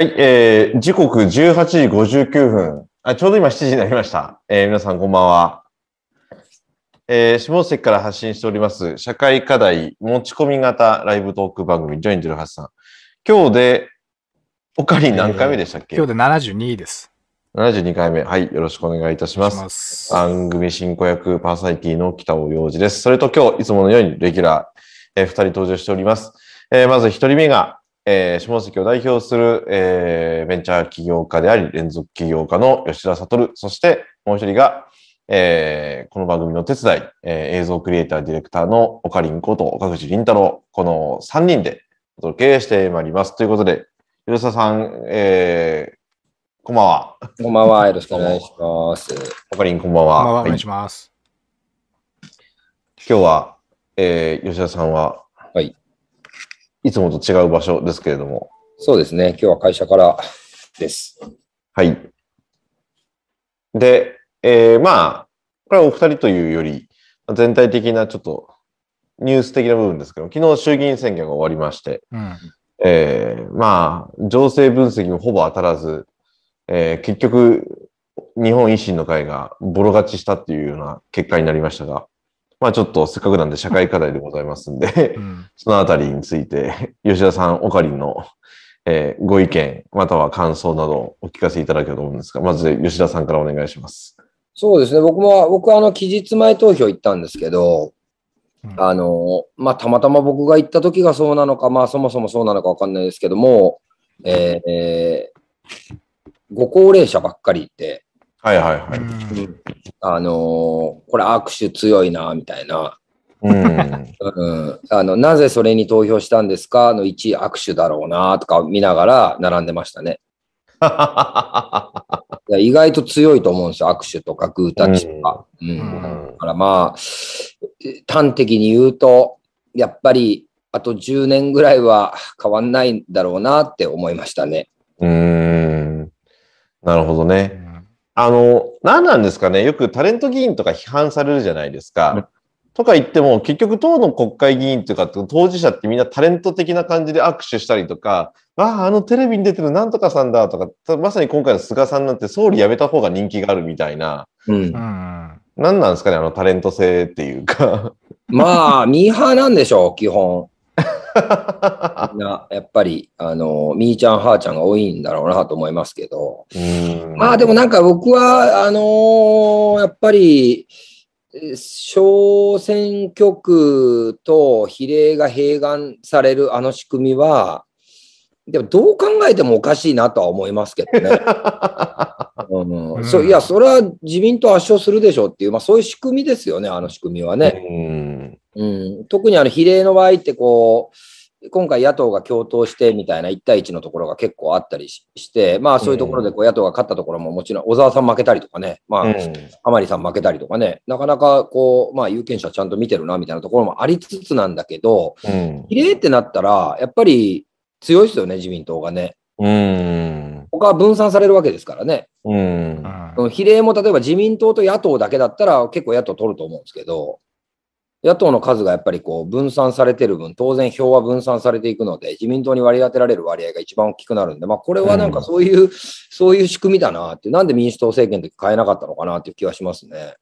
はい、えー、時刻18時59分。あ、ちょうど今7時になりました。えー、皆さんこんばんは。えー、下関から発信しております、社会課題持ち込み型ライブトーク番組、ジョイン08さん。今日で、おかりん何回目でしたっけ、今日で72です。?72 回目。はい、よろしくお願いいたします。ます番組進行役パーソナリティの北尾洋二です。それと今日、いつものようにレギュラー、えー、2人登場しております。えーまず1人目が、えー下関を代表する、えーベンチャー起業家であり、連続起業家の吉田悟。そしてもう一人が、えーこの番組の手伝い、えー映像クリエイターディレクターの岡林こと岡口凛太郎。この3人でお届けしてまいります。ということで、吉田さん、えーこんばんは。こんばんは。よろしくお願いします。岡林こんばんは。こんばんは、おはい願いします。今日は、えー吉田さんは、はい。いつもと違う場所ですけれども、そうですね。今日は会社からです。はい。で、えーまあ、これはお二人というより、全体的なちょっとニュース的な部分ですけど、昨日衆議院選挙が終わりまして、うん。えーまあ、情勢分析もほぼ当たらず、えー結局、日本維新の会がボロ勝ちしたっていうような結果になりましたが、まあちょっとせっかくなんで社会課題でございますんで、うん。そのあたりについて、吉田さん、オカリンの、えーご意見、または感想などをお聞かせいただければと思うんですが、まず吉田さんからお願いします。そうですね。僕も、僕はあの、期日前投票行ったんですけど、うんあの、まあ、たまたま僕が行った時がそうなのか、まあ、そもそもそうなのかわかんないですけども、えーえーご高齢者ばっかりいて、はいはいはい。あのこれ握手強いな、みたいな。うん。うん、あのなぜそれに投票したんですか？の1位握手だろうなとか見ながら並んでましたね。いや意外と強いと思うんですよ、握手とかグータッチとか。うんうんだからまあ、端的に言うと、やっぱりあと10年ぐらいは変わんないんだろうなって思いましたね。うーん。なるほどうね。んあの、何なんですかね。よくタレント議員とか批判されるじゃないですか。うんとか言っても、結局党の国会議員というか、当事者ってみんなタレント的な感じで握手したりとか、ああ、あのテレビに出てるなんとかさんだとか、まさに今回の菅さんなんて総理辞めた方が人気があるみたいな、うんう、ん。何なんですかね、あのタレント性っていうか。まあ、ミーハーなんでしょう、基本。みんな、やっぱり、あの、ミーちゃん、ハーちゃんが多いんだろうなと思いますけど。うんまあでもなんか僕は、あのーやっぱり、え小選挙区と比例が併願されるあの仕組みは、でもどう考えてもおかしいなとは思いますけどね。うんうんそういや、それは自民党圧勝するでしょうっていう、まあそういう仕組みですよね、あの仕組みはね。うんうん、特にあの比例の場合ってこう、今回野党が共闘してみたいな1対1のところが結構あったりしして、まあそういうところでこう野党が勝ったところももちろん小沢さん負けたりとかね、まあうん。甘利さん負けたりとかね、なかなかこう、まあ有権者ちゃんと見てるなみたいなところもありつつなんだけど、うん。比例ってなったら、やっぱり強いですよね、自民党がね。うん。他は分散されるわけですからね。うん。比例も例えば自民党と野党だけだったら結構野党取ると思うんですけど、野党の数がやっぱりこう分散されてる分、当然票は分散されていくので、自民党に割り当てられる割合が一番大きくなるんで、まあこれはなんかそういう、そういう仕組みだなって、なんで民主党政権の時変えなかったのかなっていう気はしますね。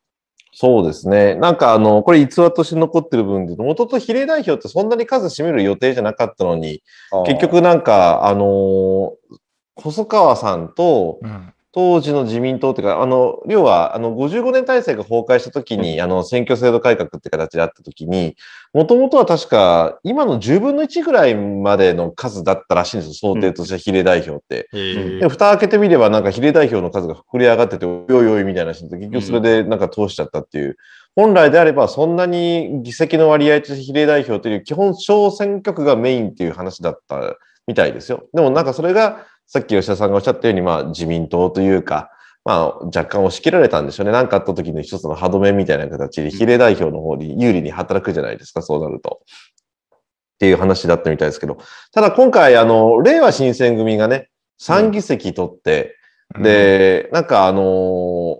そうですね。なんかあの、これ逸話として残ってる部分で言うと、元々比例代表ってそんなに数占める予定じゃなかったのに、結局なんか、あのー細川さんとうん。当時の自民党っていうか、あの、要は、あの、55年体制が崩壊した時に、あの、選挙制度改革って形であった時に、もともとは確か、今の10分の1ぐらいまでの数だったらしいんですよ、想定として比例代表って。へで、蓋開けてみれば、なんか比例代表の数が膨れ上がってて、おいおいみたいな人で、結局それでなんか通しちゃったっていう。本来であれば、そんなに議席の割合として比例代表という基本小選挙区がメインっていう話だったみたいですよ。でもなんかそれが、さっき吉田さんがおっしゃったように、まあ自民党というか、まあ若干押し切られたんでしょうね。何かあった時の一つの歯止めみたいな形で比例代表の方に有利に働くじゃないですか、そうなると。っていう話だったみたいですけど。ただ今回、あの、令和新選組がね、3議席取って、うん、で、なんかあの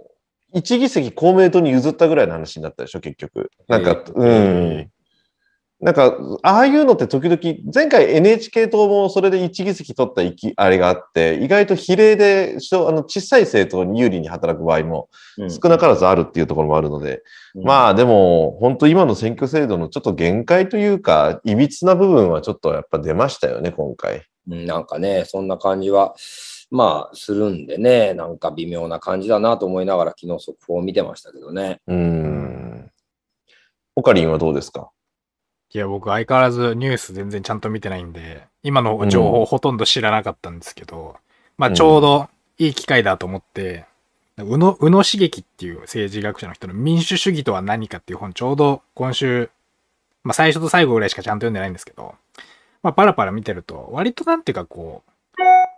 ー一議席公明党に譲ったぐらいの話になったでしょ、結局。なんか、えうん。なんか、ああいうのって時々、前回 NHK 党もそれで1議席取ったあれがあって、意外と比例で小あの小さい政党に有利に働く場合もうん少なからずあるっていうところもあるので、うんまあでも、本当今の選挙制度のちょっと限界というか、いびつな部分はちょっとやっぱ出ましたよね、今回。うんなんかね、そんな感じは、まあ、するんでね、なんか微妙な感じだなと思いながら、昨日速報を見てましたけどね。うーん。オカリンはどうですか？いや、僕相変わらずニュース全然ちゃんと見てないんで、今の情報ほとんど知らなかったんですけど、まあちょうどいい機会だと思って、宇野、宇野茂樹っていう政治学者の人の民主主義とは何かっていう本ちょうど今週、まあ最初と最後ぐらいしかちゃんと読んでないんですけど、まあパラパラ見てると、割となんていうかこう、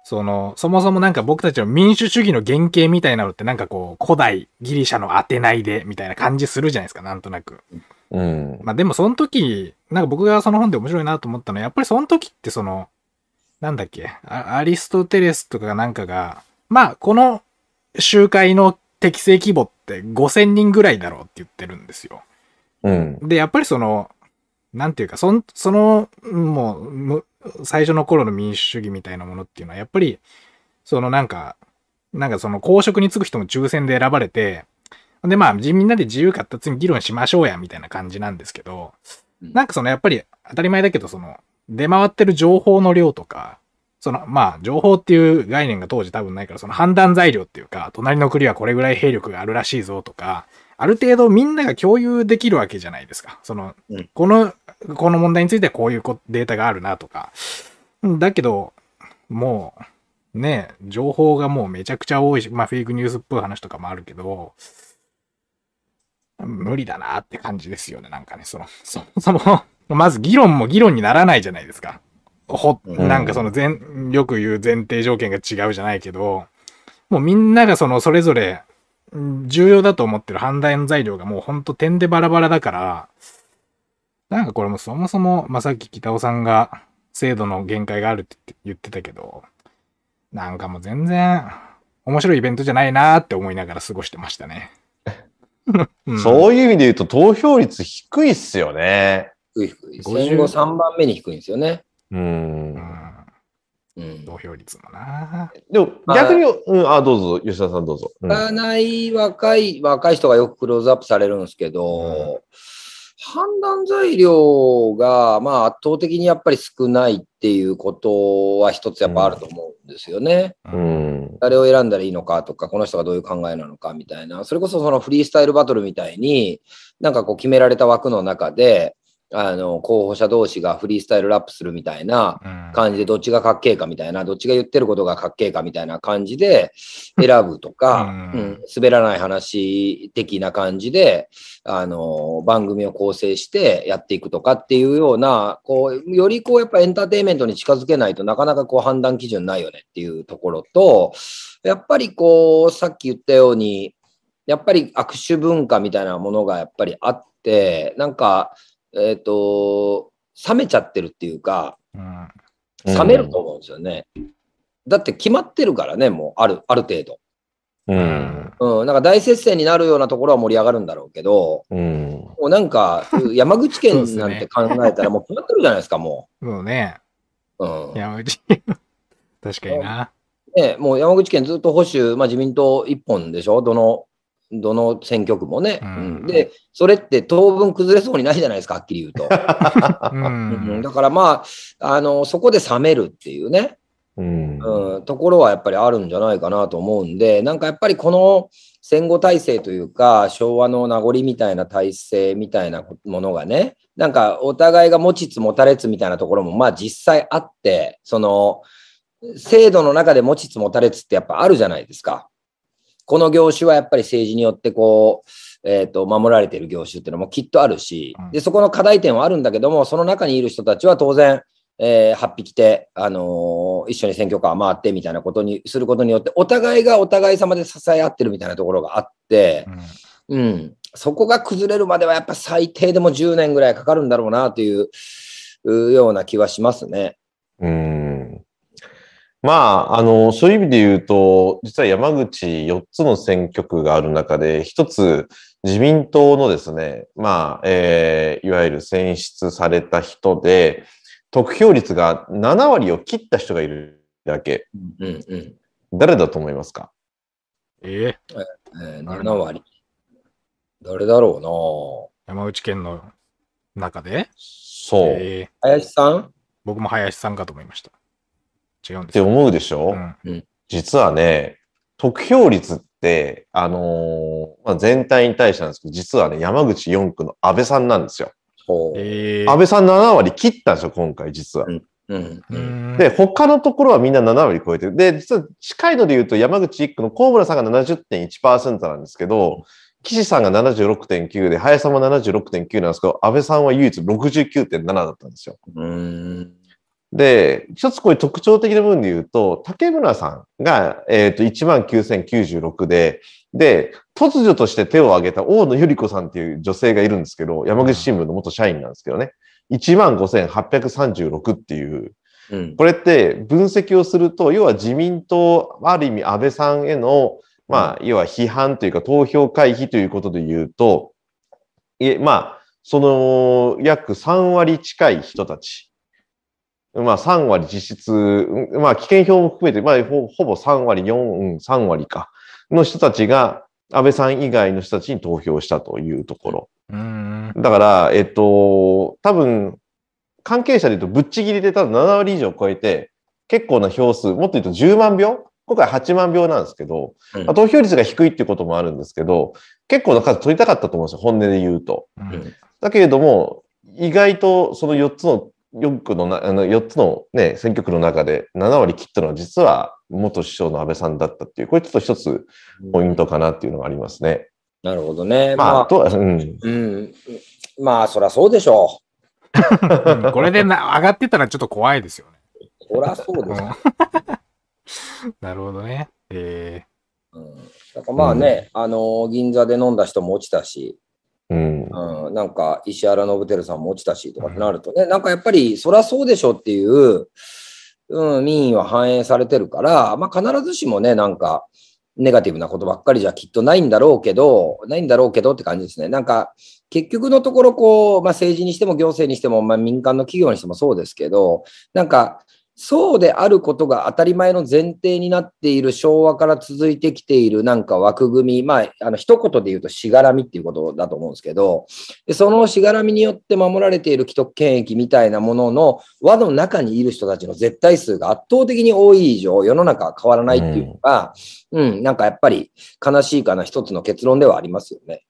その、そもそもなんか僕たちの民主主義の原型みたいなのってなんかこう、古代ギリシャのアテナイでみたいな感じするじゃないですか、なんとなく。うん。まあでもその時、なんか僕がその本で面白いなと思ったのは、やっぱりその時ってその、なんだっけ、あアリストテレスとかなんかが、まあこの集会の適正規模って5000人ぐらいだろうって言ってるんですよ。うん。で、やっぱりその、なんていうか、そんその、もうむ、最初の頃の民主主義みたいなものっていうのは、やっぱり、そのなんか、なんかその公職に就く人も抽選で選ばれて、で、まあ、じみんなで自由かったつに議論しましょうや、みたいな感じなんですけど、うんなんかそのやっぱり当たり前だけど、その、出回ってる情報の量とか、その、まあ、情報っていう概念が当時多分ないから、その判断材料っていうか、隣の国はこれぐらい兵力があるらしいぞとか、ある程度みんなが共有できるわけじゃないですか。その、うんこの、この問題についてはこういうこデータがあるなとか。うんだけど、もう、ね、情報がもうめちゃくちゃ多いし、まあフェイクニュースっぽい話とかもあるけど、無理だなって感じですよね、なんかね、その、そも そも、まず議論も議論にならないじゃないですか。ほ、うんなんかその前、よく言う前提条件が違うじゃないけど、もうみんながそのそれぞれうん重要だと思ってる判断材料がもうほんと点でバラバラだから、なんかこれもそもそも、まあ、さっき北尾さんが制度の限界があるって言ってたけど、なんかもう全然面白いイベントじゃないなーって思いながら過ごしてましたね。うんそういう意味で言うと投票率低いっすよね。低い低い。50戦後3番目に低いんですよね。う。うんんうん。投票率もな。でも逆に、うん、あ、どうぞ、吉田さんどうぞ。うんがない若い、若い人がよくクローズアップされるんですけど、判断材料が、まあ、圧倒的にやっぱり少ないっていうことは一つやっぱあると思うんですよね。うん。誰を選んだらいいのかとか、この人がどういう考えなのかみたいな、それこそそのフリースタイルバトルみたいに、なんかこう決められた枠の中で、あの、候補者同士がフリースタイルラップするみたいなうん。感じで、どっちがかっけえかみたいな、どっちが言ってることがかっけえかみたいな感じで選ぶとか、うん。うん滑らない話的な感じで、あの、番組を構成してやっていくとかっていうような、こう、よりこう、やっぱエンターテインメントに近づけないとなかなかこう判断基準ないよねっていうところと、やっぱりこう、さっき言ったように、やっぱり握手文化みたいなものがやっぱりあって、なんか、えっ、と、冷めちゃってるっていうか、うん冷めると思うんですよね。だって決まってるからね、もうある、ある程度。うん。うん、なんか大接戦になるようなところは盛り上がるんだろうけど、うん。もうなんか、山口県なんて考えたらもう決まってるじゃないですか、ももうね、う。うん。山口。確かにな。ね、もう山口県ずっと保守、まあ自民党一本でしょ、どの、どの選挙区もね。うんうんで、それって当分崩れそうにないじゃないですか、はっきり言うと。う うんん。だからまあ、あの、そこで冷めるっていうね。うん。うん、ところはやっぱりあるんじゃないかなと思うんで、なんかやっぱりこの戦後体制というか、昭和の名残みたいな体制みたいなものがね、なんかお互いが持ちつ持たれつみたいなところもまあ実際あって、その制度の中で持ちつ持たれつってやっぱあるじゃないですか。この業種はやっぱり政治によってこう、えっ、と、守られている業種っていうのもきっとあるしうん、で、そこの課題点はあるんだけども、その中にいる人たちは当然、えー、8匹で、あのー一緒に選挙カー回ってみたいなことにすることによって、お互いがお互い様で支え合ってるみたいなところがあって、うん、そこが崩れるまではやっぱ最低でも10年ぐらいかかるんだろうなといううような気はしますね。うん。まあ、あの、そういう意味で言うと、実は山口4つの選挙区がある中で、一つ自民党のですね、まあ、えー、いわゆる選出された人で、得票率が7割を切った人がいるだけ。うんうん。誰だと思いますか？えええー、7割。誰だろ山口県の中で？そう。っええうな林さん？僕も林さんかと思いました。違うんですてよ。思うでしょ、うん実はね、得票率って、あのーまあ、全体に対してなんですけど、実はね、山口4区の安倍さんなんですよ。ほう。ええ安倍さん7割切ったんですよ、今回、実は。うんううん。んで、他のところはみんな7割超えてる。で、実は近いので言うと、山口1区の河村さんが70.1%なんですけど、岸さんが76.9で、林さんも76.9なんですけど、安倍さんは唯一69.7だったんですよ。うーん。で、一つこういう特徴的な部分で言うと、竹村さんが、えっ、と、19,096で、で、突如として手を挙げた大野ゆり子さんっていう女性がいるんですけど、山口新聞の元社員なんですけどね、15,836っていう、うん。これって分析をすると、要は自民党、ある意味安倍さんへの、まあ、要は批判というか投票回避ということで言うと、え、まあ、その、約3割近い人たち。まあ、3割実質、うんまあ、危険票も含めて、まあ、ほほぼ3割、4、うん、3割か、の人たちが、安倍さん以外の人たちに投票したというところ。うん。だから、えっと、多分、関係者で言うとぶっちぎりで多分7割以上超えて、結構な票数、もっと言うと10万票？今回8万票なんですけど、うんまあ投票率が低いっていうこともあるんですけど、結構な数取りたかったと思うんですよ、本音で言うと。うんだけれども、意外とその4つの、4区のな、あの4つのね、選挙区の中で7割切ったのは実は元首相の安倍さんだったっていう、これちょっと一つポイントかなっていうのがありますね。なるほどね。まあ、まあ、あとは、うん。うん。まあ、そりゃそうでしょうん これでな上がってたらちょっと怖いですよね。う。そりゃそうです。う んなるほどね。えうん。だからまあね、あのー銀座で飲んだ人も落ちたし、うん。うん、なんか石原信輝さんも落ちたしとかってなるとね、なんかやっぱりそりゃそうでしょっていう、うん、民意は反映されてるから、まあ必ずしもね、なんかネガティブなことばっかりじゃきっとないんだろうけど、ないんだろうけどって感じですね。なんか結局のところこう、まあ政治にしても行政にしても、まあ民間の企業にしてもそうですけど、なんかそうであることが当たり前の前提になっている昭和から続いてきているなんか枠組み、まあ、あの一言で言うとしがらみっていうことだと思うんですけど、でそのしがらみによって守られている既得権益みたいなものの輪の中にいる人たちの絶対数が圧倒的に多い以上、世の中は変わらないっていうのが、うん、なんかやっぱり悲しいかな一つの結論ではありますよね。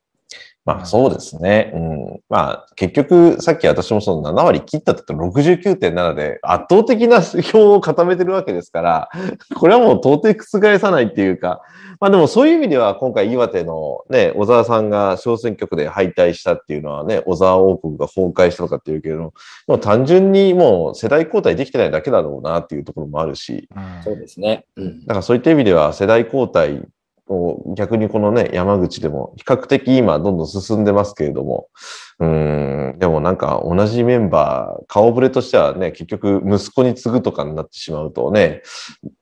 まあそうですね。うん。まあ結局、さっき私もその7割切ったって言ったら69.7で圧倒的な票を固めてるわけですから、これはもう到底覆さないっていうか、まあでもそういう意味では今回岩手のね、小沢さんが小選挙区で敗退したっていうのはね、小沢王国が崩壊したとかっていうけれども、もう単純にもう世代交代できてないだけだろうなっていうところもあるし、ーそうですね。うん。だからそういった意味では世代交代を逆にこのね、山口でも比較的今どんどん進んでますけれども、うーん、でもなんか同じメンバー、顔ぶれとしてはね、結局息子に継ぐとかになってしまうとね、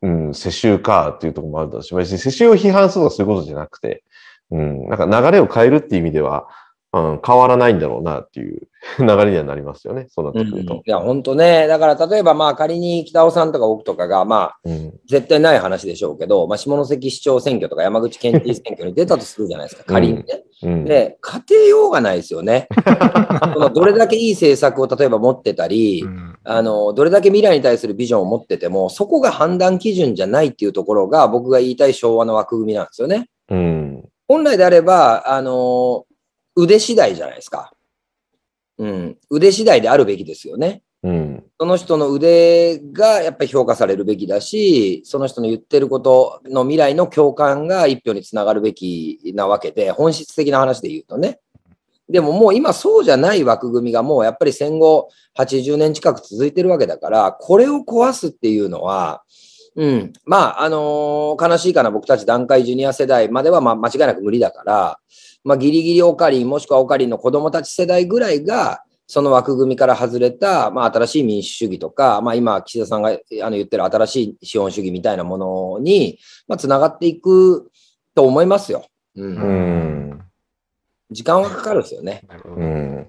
うん、世襲かっていうところもあるだろうし、別に世襲を批判するとかそういうことじゃなくて、うん、なんか流れを変えるっていう意味では、うん、変わらないんだろうなっていう 流れにはなりますよね、そうなってくると。いや、本当ね。だから、例えば、まあ、仮に北尾さんとか僕とかが、まあ、うん、絶対ない話でしょうけど、まあ、下関市長選挙とか山口県知事選挙に出たとするじゃないですか、仮にね。うん、で、家庭用がないですよね。そのどれだけいい政策を例えば持ってたり、うんあの、どれだけ未来に対するビジョンを持ってても、そこが判断基準じゃないっていうところが僕が言いたい昭和の枠組みなんですよね。うん、本来であれば、あの、腕次第じゃないですか。うん。腕次第であるべきですよね。うん、その人の腕がやっぱり評価されるべきだし、その人の言ってることの未来の共感が一票につながるべきなわけで、本質的な話で言うとね。でももう今そうじゃない枠組みがもうやっぱり戦後80年近く続いてるわけだから、これを壊すっていうのは、うん。まあ、あのー悲しいかな、僕たち団塊ジュニア世代までは、まあ、間違いなく無理だから、まあ、ギリギリオカリン、もしくはオカリンの子供たち世代ぐらいが、その枠組みから外れた、まあ、新しい民主主義とか、まあ、今、岸田さんがあの言ってる新しい資本主義みたいなものに、まあ、つながっていくと思いますよ。うん。うん。時間はかかるですよね。うん。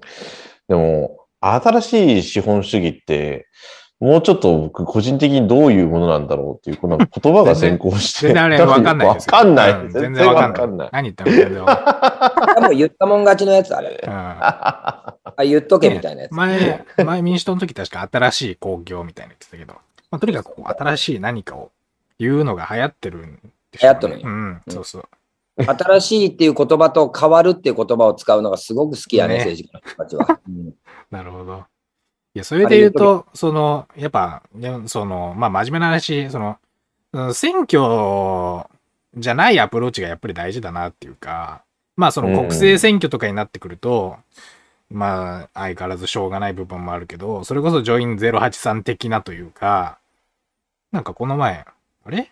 でも、新しい資本主義って、もうちょっと僕、個人的にどういうものなんだろうっていう、この言葉が先行して。全然あれわかんないですよ。わかんない。うん全全然然わかんない。何言っても全然わかもう言ったもん勝ちのやつ、あれ。あ、言っとけみたいなやつ。前、前民主党の時確か新しい工業みたいなの言ってたけど、まあ、とにかく新しい何かを言うのが流行ってるんでしょうね流行ってるうん、そうそう。新しいっていう言葉と変わるっていう言葉を使うのがすごく好きやね、ね政治家の人たちは。うん なるほど。いや、それで言うと、その、やっぱ、ねその、まあ、真面目な話、その、うん選挙じゃないアプローチがやっぱり大事だなっていうか、まあ、その国政選挙とかになってくると、まあ、相変わらずしょうがない部分もあるけど、それこそジョイン083的なというか、なんかこの前、あれ？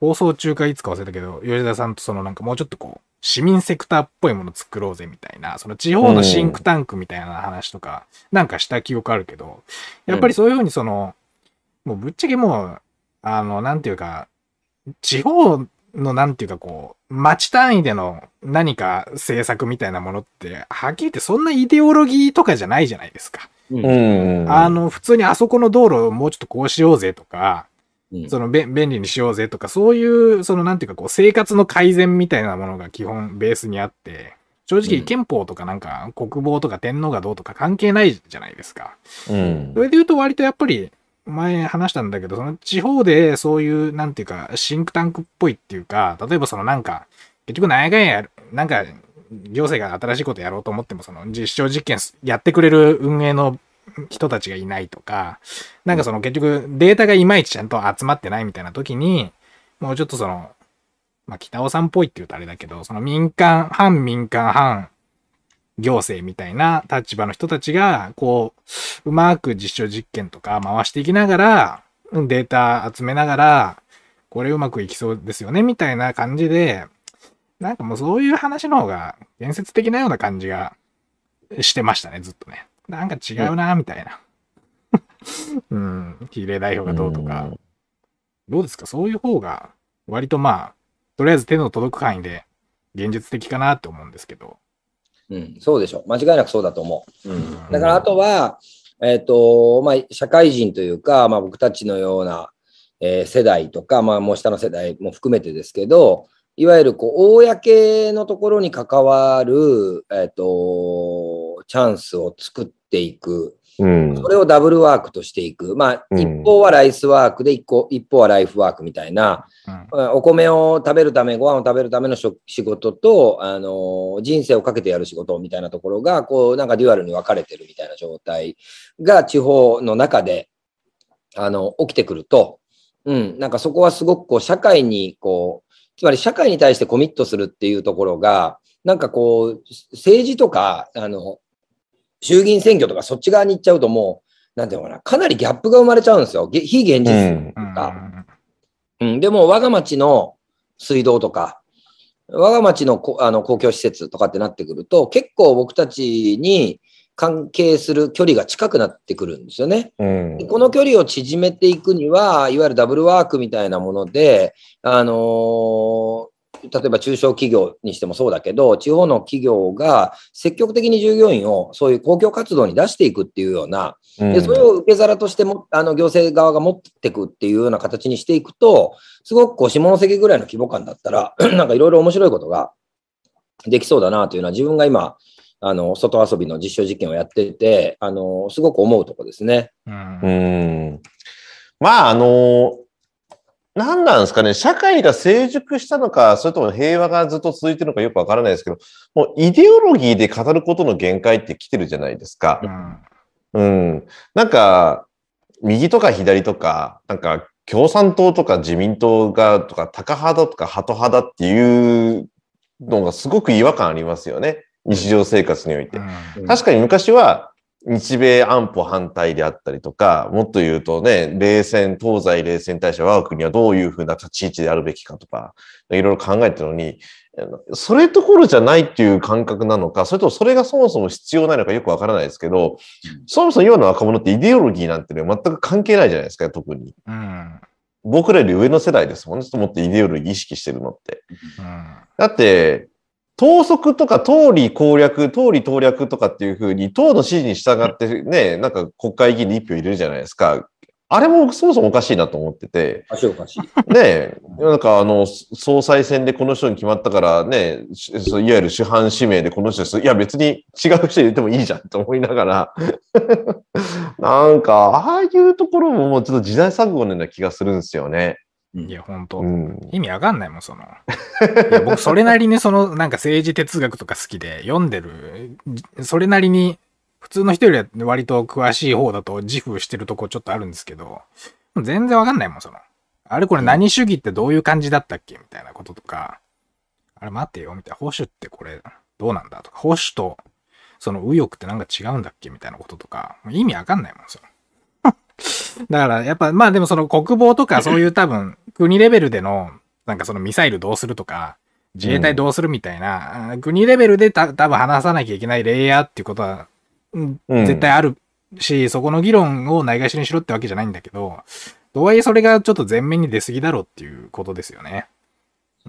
放送中かいつか忘れたけど、吉田さんとそのなんかもうちょっとこう、市民セクターっぽいもの作ろうぜみたいな、その地方のシンクタンクみたいな話とか、なんかした記憶あるけど、やっぱりそういうふうにその、もうぶっちゃけもう、あの、なんていうか、地方のなんていうかこう、町単位での何か政策みたいなものって、はっきり言ってそんなイデオロギーとかじゃないじゃないですか。うんうん。あの、普通にあそこの道路をもうちょっとこうしようぜとか、うんそのべ便利にしようぜとか、そういう、そのなんていうかこう、生活の改善みたいなものが基本ベースにあって、正直うん。憲法とかなんか国防とか天皇がどうとか関係ないじゃないですか。うん。それで言うと割とやっぱり、前話したんだけど、その地方でそういう、なんていうか、シンクタンクっぽいっていうか、例えばそのなんか、結局何んや、なんか、行政が新しいことやろうと思っても、その実証実験やってくれる運営の人たちがいないとか、なんかその結局データがいまいちちゃんと集まってないみたいな時に、もうちょっとその、まあ北尾さんっぽいって言うとあれだけど、その民間、反民間、反行政みたいな立場の人たちが、こう、うまく実証実験とか回していきながら、データ集めながら、これうまくいきそうですよね、みたいな感じで、なんかもうそういう話の方が建設的なような感じがしてましたね、ずっとね。なんか違うな、みたいな。うん、比例代表がどうとか。どうですか？そういう方が、割とまあ、とりあえず手の届く範囲で現実的かなって思うんですけど。うん、そうでしょう。間違いなくそうだと思う。うんうんだからあとは、えっ、と、まあ、社会人というか、まあ、僕たちのような、えー世代とか、まあ、もう下の世代も含めてですけど、いわゆるこう公のところに関わる、えっ、と、チャンスを作っていく。うん。それをダブルワークとしていく。まあ、うん一方はライスワークで、一個一方はライフワークみたいな、うんお米を食べるため、ご飯を食べるための食仕事と、あの人生をかけてやる仕事みたいなところが、こう、なんかデュアルに分かれてるみたいな状態が地方の中で、あの、起きてくると、うん、なんかそこはすごくこう、社会に、こう、つまり社会に対してコミットするっていうところが、なんかこう、政治とか、あの、衆議院選挙とかそっち側に行っちゃうともう、なんていうのかな、かなりギャップが生まれちゃうんですよ。げ非現実うん。うんかうん、でも、我が町の水道とか、我が町のこあの公共施設とかってなってくると、結構僕たちに関係する距離が近くなってくるんですよね。うんでこの距離を縮めていくには、いわゆるダブルワークみたいなもので、あのー例えば中小企業にしてもそうだけど、地方の企業が積極的に従業員をそういう公共活動に出していくっていうような、で、それを受け皿としても、あの、行政側が持っていくっていうような形にしていくと、すごくこう、下関ぐらいの規模感だったら、なんかいろいろ面白いことができそうだなというのは、自分が今、あの、外遊びの実証実験をやってて、あの、すごく思うとこですね。うんうん。まあ、あの、何なんですかね、社会が成熟したのか、それとも平和がずっと続いてるのかよくわからないですけど、もうイデオロギーで語ることの限界って来てるじゃないですか。うんうん。なんか、右とか左とか、なんか、共産党とか自民党が、とか、タカ派だとか、ハト派だっていうのがすごく違和感ありますよね。日常生活において。うん確かに昔は、日米安保反対であったりとか、もっと言うとね、冷戦、東西冷戦に対して我が国はどういうふうな立ち位置であるべきかとか、いろいろ考えてるのに、それところじゃないっていう感覚なのか、それともそれがそもそも必要ないのかよくわからないですけど、そもそも今の若者ってイデオロギーなんてね、全く関係ないじゃないですか、特に。うん。僕らより上の世代ですもんね、もっとイデオロギー意識してるのって。うん。だって、党則とか党理攻略、党理党略とかっていうふうに、党の指示に従ってね、なんか国会議員に一票入れるじゃないですか。あれもそもそもおかしいなと思ってて、おかしいおかしい。ねえ、なんかあの、総裁選でこの人に決まったからね、いわゆる主犯指名でこの人です。いや別に違う人入れてもいいじゃんと思いながら、なんか、ああいうところももうちょっと時代錯誤のような気がするんですよね。いや、ほんとう。ん。意味わかんないもん、その。いや僕、それなりにその、なんか政治哲学とか好きで読んでる、それなりに、普通の人よりは割と詳しい方だと自負してるとこちょっとあるんですけど、全然わかんないもん、その。あれこれ何主義ってどういう感じだったっけ？みたいなこととか、あれ待ってよ、みたいな。保守ってこれどうなんだとか、保守とその右翼ってなんか違うんだっけ？みたいなこととか、意味わかんないもん、その。だから、やっぱ、まあでもその国防とかそういう多分、国レベルでの、なんかそのミサイルどうするとか、自衛隊どうするみたいな、あ国レベルでた多分話さなきゃいけないレイヤーっていうことは、うんうん絶対あるし、そこの議論をないがしろにしろってわけじゃないんだけど、とはいえそれがちょっと前面に出過ぎだろうっていうことですよね。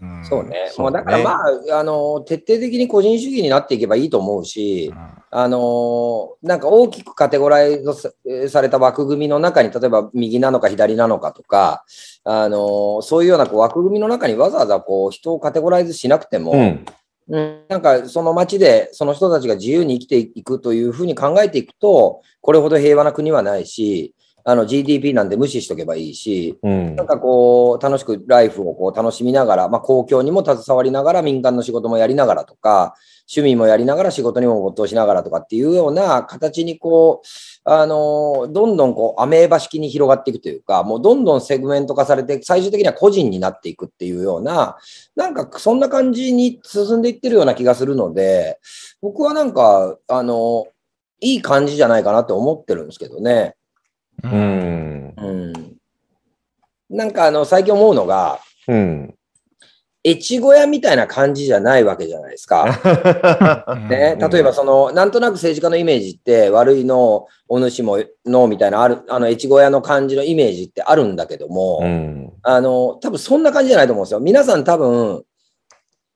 うん、そうね。そうねもうだからまあ、あの、徹底的に個人主義になっていけばいいと思うし、うんあのなんか大きくカテゴライズさされた枠組みの中に、例えば右なのか左なのかとか、あのそういうようなこう枠組みの中にわざわざこう人をカテゴライズしなくても、うん。うん、なんかその街でその人たちが自由に生きていくというふうに考えていくと、これほど平和な国はないし、あの GDP なんて無視しとけばいいし、うんなん。かこう、楽しくライフをこう楽しみながら、まあ、公共にも携わりながら、民間の仕事もやりながらとか、趣味もやりながら仕事にも没頭しながらとかっていうような形にこう、あのどんどんこう、アメーバ式に広がっていくというか、もうどんどんセグメント化されて、最終的には個人になっていくっていうような、なんかそんな感じに進んでいってるような気がするので、僕はなんか、あのいい感じじゃないかなって思ってるんですけどね。う。うんん。うん。なんかあの、最近思うのが、うん。越後屋みたいな感じじゃないわけじゃないですか。ね、例えばその、なんとなく政治家のイメージって悪いの、お主ものみたいなある、あの、越後屋の感じのイメージってあるんだけども、うん。あの、多分そんな感じじゃないと思うんですよ。皆さん多分、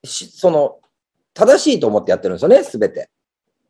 しその、正しいと思ってやってるんですよね、すべて。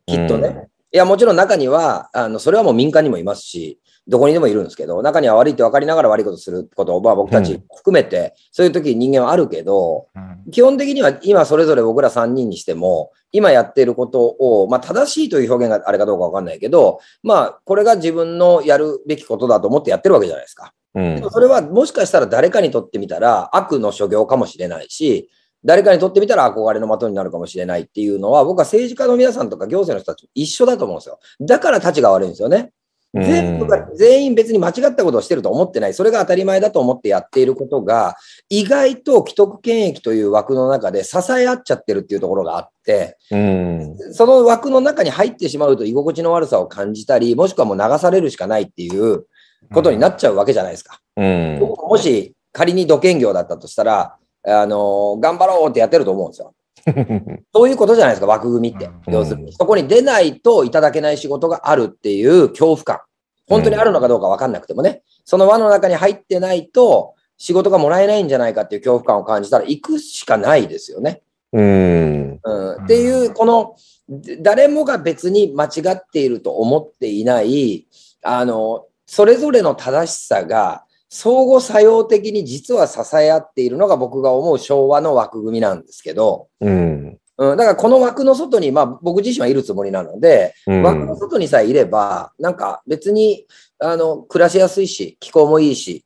きっとね。うんいや、もちろん中には、あの、それはもう民間にもいますし、どこにでもいるんですけど、中には悪いって分かりながら悪いことすることを、まあ僕たち含めて、そういう時人間はあるけど、うん基本的には今それぞれ僕ら3人にしても、今やっていることを、まあ正しいという表現があれかどうか分かんないけど、まあこれが自分のやるべきことだと思ってやってるわけじゃないですか。うんでもそれはもしかしたら誰かにとってみたら悪の所業かもしれないし、誰かにとってみたら憧れの的になるかもしれないっていうのは、僕は政治家の皆さんとか行政の人たちも一緒だと思うんですよ。だから立ちが悪いんですよね。全部が全員別に間違ったことをしてると思ってない。それが当たり前だと思ってやっていることが、意外と既得権益という枠の中で支え合っちゃってるっていうところがあって、うん。その枠の中に入ってしまうと居心地の悪さを感じたり、もしくはもう流されるしかないっていうことになっちゃうわけじゃないですか。もし仮に土建業だったとしたら、あの頑張ろうってやってると思うんですよ。そういうことじゃないですか、枠組みって。うん要するに、そこに出ないといただけない仕事があるっていう恐怖感。本当にあるのかどうか分かんなくてもね、その輪の中に入ってないと仕事がもらえないんじゃないかっていう恐怖感を感じたら行くしかないですよね。うん。うん、っていう、この、で誰もが別に間違っていると思っていない、あの、それぞれの正しさが相互作用的に実は支え合っているのが僕が思う昭和の枠組みなんですけど、うん。うん、だからこの枠の外に、まあ僕自身はいるつもりなので、うん枠の外にさえいれば、なんか別に、あの、暮らしやすいし、気候もいいし、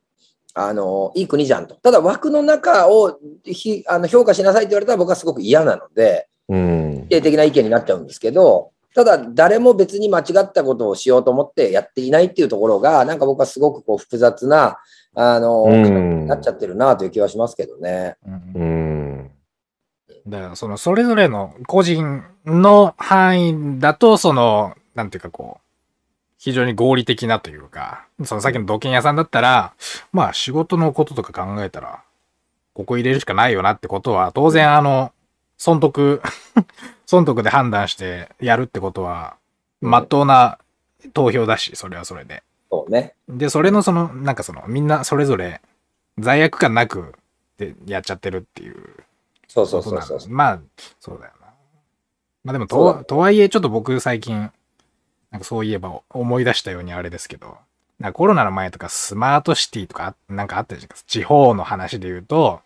あの、いい国じゃんと。ただ枠の中をひあの評価しなさいって言われたら僕はすごく嫌なので、うん否。定的な意見になっちゃうんですけど、ただ誰も別に間違ったことをしようと思ってやっていないっていうところが、なんか僕はすごくこう複雑な、あの、うんなっちゃってるなという気はしますけどね。うんうん。だから、その、それぞれの個人の範囲だと、その、なんていうかこう、非常に合理的なというか、そのさっきの土建屋さんだったら、まあ仕事のこととか考えたら、ここ入れるしかないよなってことは、当然あの、損得、損得で判断してやるってことは、まっとうな投票だし、それはそれで。そうね。で、それのその、なんかその、みんなそれぞれ罪悪感なくでやっちゃってるっていうそうそうそうそう。のまあ、そうだよな。まあでもと、とはいえ、ちょっと僕最近、なんかそういえば思い出したようにあれですけど、なコロナの前とかスマートシティとかあなんかあったじゃないですか。地方の話で言うと、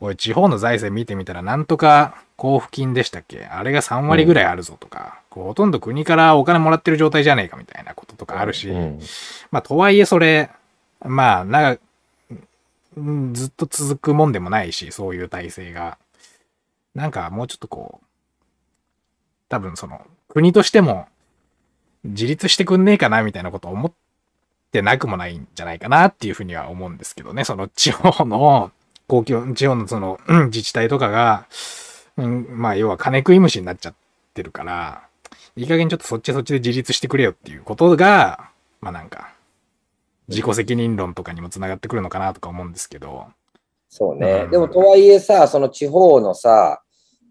おい、地方の財政見てみたらなんとか交付金でしたっけ？あれが3割ぐらいあるぞとか、こうほとんど国からお金もらってる状態じゃねえかみたいなこととかあるし、うんまあ、とはいえそれ、まあ、なんか、うんずっと続くもんでもないし、そういう体制が。なんか、もうちょっとこう、多分その、国としても、自立してくんねえかな、みたいなことを思ってなくもないんじゃないかな、っていうふうには思うんですけどね。その地方の、公共、地方のその、うん自治体とかが、うん、まあ、要は金食い虫になっちゃってるから、いい加減ちょっとそっちそっちで自立してくれよっていうことが、まあなんか、自己責任論とかにもつながってくるのかなとか思うんですけど、そうね。うんでも、とはいえさ、その地方のさ、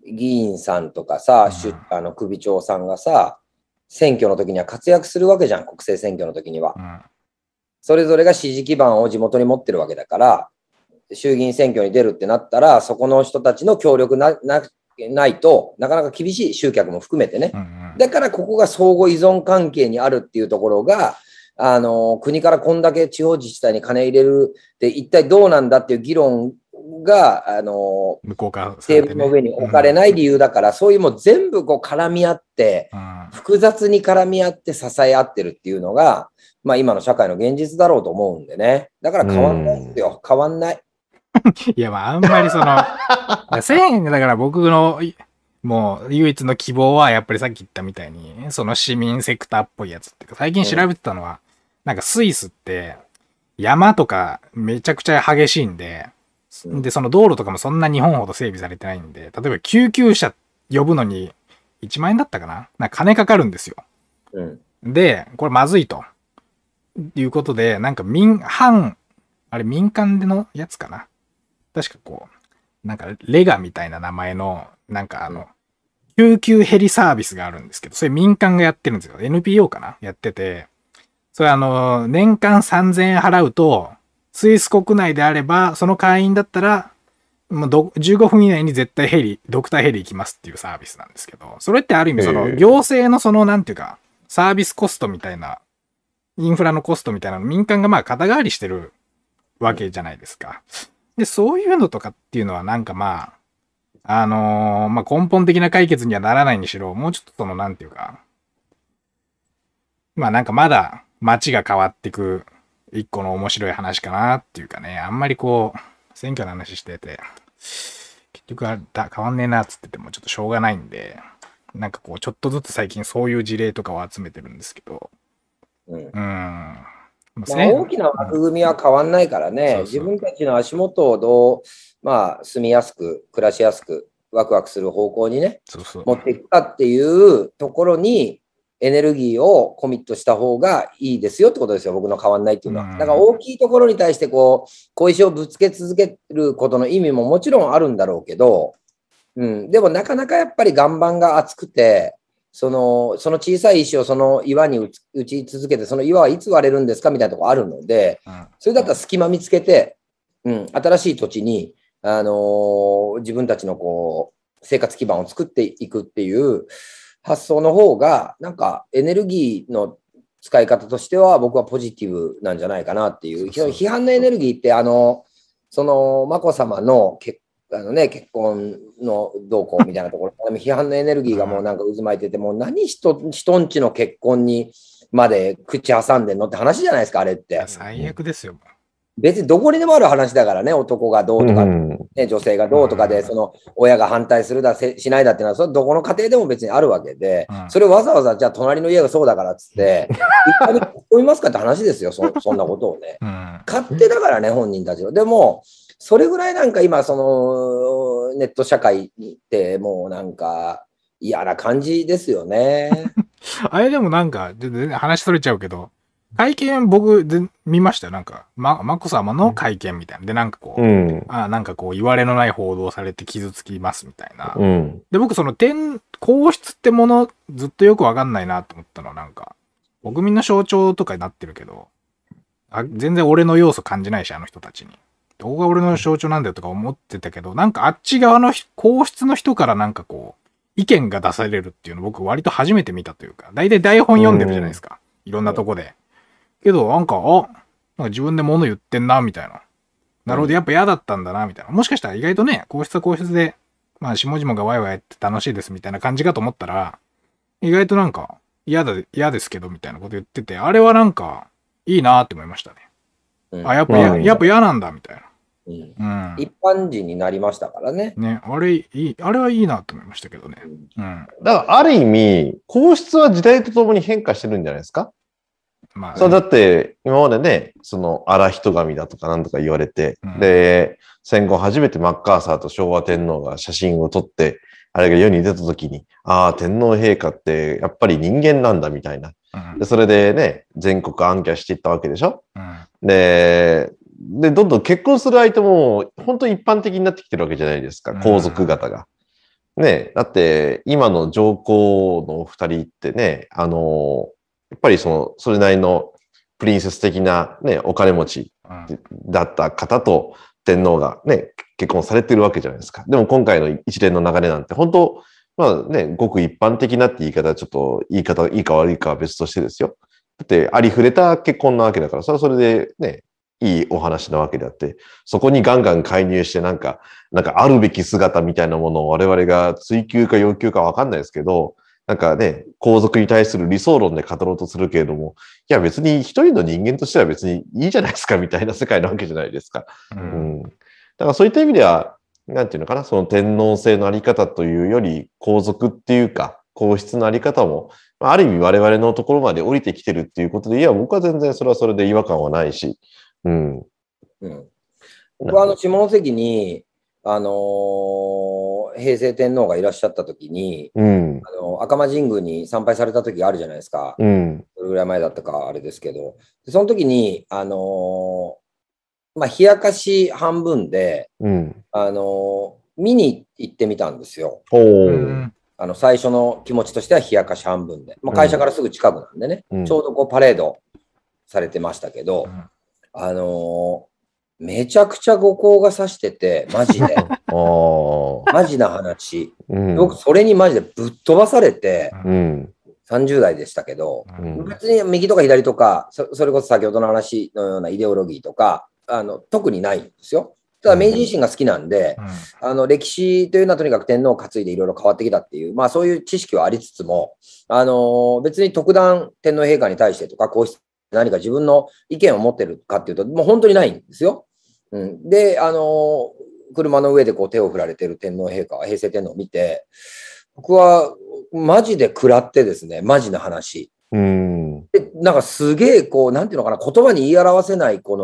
議員さんとかさ、うんあの首長さんがさ、選挙の時には活躍するわけじゃん、国政選挙の時にはう。ん。それぞれが支持基盤を地元に持ってるわけだから、衆議院選挙に出るってなったら、そこの人たちの協力ななないとなかなか厳しい集客も含めてね。うんうん。だからここが相互依存関係にあるっていうところが、あの、国からこんだけ地方自治体に金入れるって一体どうなんだっていう議論が、あの、向こうからさテーブルの上に置かれない理由だから、そういうもう全部こう絡み合って、うん複雑に絡み合って支え合ってるっていうのが、まあ今の社会の現実だろうと思うんでね。だから変わんないですよ。変わんない。いや、まあ、あんまりその、1000円だから僕の、いもう、唯一の希望は、やっぱりさっき言ったみたいに、その市民セクターっぽいやつっていうか、最近調べてたのは、なんかスイスって、山とかめちゃくちゃ激しいんで、うんで、その道路とかもそんな日本ほど整備されてないんで、例えば救急車呼ぶのに1万円だったかな？なんか金かかるんですよ。うん。で、これまずいと。いうことで、なんか民、反、あれ民間でのやつかな？確かこう、なんかレガみたいな名前の、なんかあの、救急ヘリサービスがあるんですけど、それ民間がやってるんですよ。NPO かな？やってて、それあの、年間3000円払うと、スイス国内であれば、その会員だったら、もうど15分以内に絶対ヘリ、ドクターヘリ行きますっていうサービスなんですけど、それってある意味その行政のそのなんていうか、サービスコストみたいな、インフラのコストみたいなの民間がまあ肩代わりしてるわけじゃないですか。で、そういうのとかっていうのはなんかまあ、あのーまあ根本的な解決にはならないにしろ、もうちょっとそのなんていうか、まあなんかまだ街が変わってく一個の面白い話かなっていうかね、あんまりこう、選挙の話してて、結局あだ変わんねえなっつっててもちょっとしょうがないんで、なんかこう、ちょっとずつ最近そういう事例とかを集めてるんですけど、うん。うん。まあ大きな枠組みは変わんないからね、自分たちの足元をどう、まあ、住みやすく、暮らしやすく、ワクワクする方向にね、そうそう。持っていくかっていうところに、エネルギーをコミットした方がいいですよってことですよ、僕の変わんないっていうのは。うんだから大きいところに対してこう、小石をぶつけ続けることの意味ももちろんあるんだろうけど、うん、でもなかなかやっぱり岩盤が厚くて、そのその小さい石をその岩に打ち続けて、その岩はいつ割れるんですかみたいなところあるので、うん。それだったら隙間見つけて、うん、新しい土地に、あのー自分たちのこう生活基盤を作っていくっていう発想の方が、なんかエネルギーの使い方としては僕はポジティブなんじゃないかなっていう。批判のエネルギーって、あの、その、眞子さまの結あのね、結婚の動向みたいなところ、でも批判のエネルギーがもうなんか渦巻いてて、もう何人、人んちの結婚にまで口挟んでんのって話じゃないですか、あれって。最悪ですよ。別にどこにでもある話だからね、男がどうとか、うんね、女性がどうとかで、うんその親が反対するだ、せしないだっていうのは、それどこの家庭でも別にあるわけで、うんそれをわざわざじゃあ隣の家がそうだからっつって、一回に思いますかって話ですよ、そそんなことをね。うん。勝手だからね、本人たちの。でも、それぐらいなんか今、そのネット社会ってもうなんか嫌な感じですよね。あれでもなんか、全然話それちゃうけど、会見僕で見ましたよ。なんか、ま、眞子さまの会見みたいな。で、なんかこう、うん。あなんかこう、言われのない報道されて傷つきますみたいな。うん。で、僕その点、皇室ってもの、ずっとよくわかんないなと思ったのはなんか、国民の象徴とかになってるけど、あ全然俺の要素感じないし、あの人たちに。どこが俺の象徴なんだよとか思ってたけど、なんかあっち側のひ皇室の人からなんかこう、意見が出されるっていうの僕割と初めて見たというか、大体台本読んでるじゃないですか。いろんなとこで。けど、なんか、あ、なんか自分で物言ってんな、みたいな。なるほど、やっぱ嫌だったんだな、みたいな。もしかしたら意外とね、皇室は皇室で、まあ、下々がワイワイやって楽しいです、みたいな感じかと思ったら、意外となんか、嫌だ、嫌ですけど、みたいなこと言ってて、あれはなんか、いいなって思いましたね。うんあ、やっぱや、っぱ嫌なんだ、みたいうんな。うん。一般人になりましたからね。ね、あれ、いい、あれはいいなと思いましたけどね。うん。だから、ある意味、皇室は時代とともに変化してるんじゃないですか？まあ、それだって、今までね、その、荒人神だとかなんとか言われて、うんで、戦後初めてマッカーサーと昭和天皇が写真を撮って、あれが世に出た時に、ああ、天皇陛下ってやっぱり人間なんだみたいな。うんで、それでね、全国暗記していったわけでしょ？うん。で、で、どんどん結婚する相手も、本当一般的になってきてるわけじゃないですか、うん皇族方が。ね、だって、今の上皇のお二人ってね、あの、やっぱりその、それなりのプリンセス的なね、お金持ちうんだった方と天皇がね、結婚されてるわけじゃないですか。でも今回の一連の流れなんて、本当まあね、ごく一般的なって言い方はちょっと言い方、いいか悪いかは別としてですよ。だって、ありふれた結婚なわけだから、それはそれでね、いいお話なわけであって、そこにガンガン介入してなんか、なんかあるべき姿みたいなものを我々が追求か要求かわかんないですけど、なんかね、皇族に対する理想論で語ろうとするけれども、いや別に一人の人間としては別にいいじゃないですかみたいな世界なわけじゃないですか。ううんん。だからそういった意味では、なんていうのかな、その天皇制のあり方というより、皇族っていうか、皇室のあり方も、まあある意味我々のところまで降りてきてるっていうことで、いや、僕は全然それはそれで違和感はないし、うん。うん、僕はあの下関に、あのー平成天皇がいらっしゃった時に、うん。あの赤間神宮に参拝された時があるじゃないですか。うん。どれぐらい前だったかあれですけど、でその時に、あのーまあ、冷やかし半分で、うん。あのー見に行ってみたんですよ。おうー。んあの最初の気持ちとしては冷やかし半分で。まあ、会社からすぐ近くなんでね、うんちょうどこうパレードされてましたけど、うんあのーめちゃくちゃ五光が差してて、マジで。マジな話。うん。僕、それにマジでぶっ飛ばされて、うん。30代でしたけど、うん別に右とか左とか、そそれこそ先ほどの話のようなイデオロギーとか、あの特にないんですよ。ただ明治維新が好きなんで、あの歴史というのはとにかく天皇を担いでいろいろ変わってきたっていう、まあそういう知識はありつつも、あのー別に特段天皇陛下に対してとか、皇室何か自分の意見を持ってるかっていうと、もう本当にないんですよ。うん、で、あのー車の上でこう手を振られてる天皇陛下、平成天皇を見て、僕はマジで食らってですね、マジな話。うん。で、なんかすげえ、こう、なんていうのかな、言葉に言い表せない、こ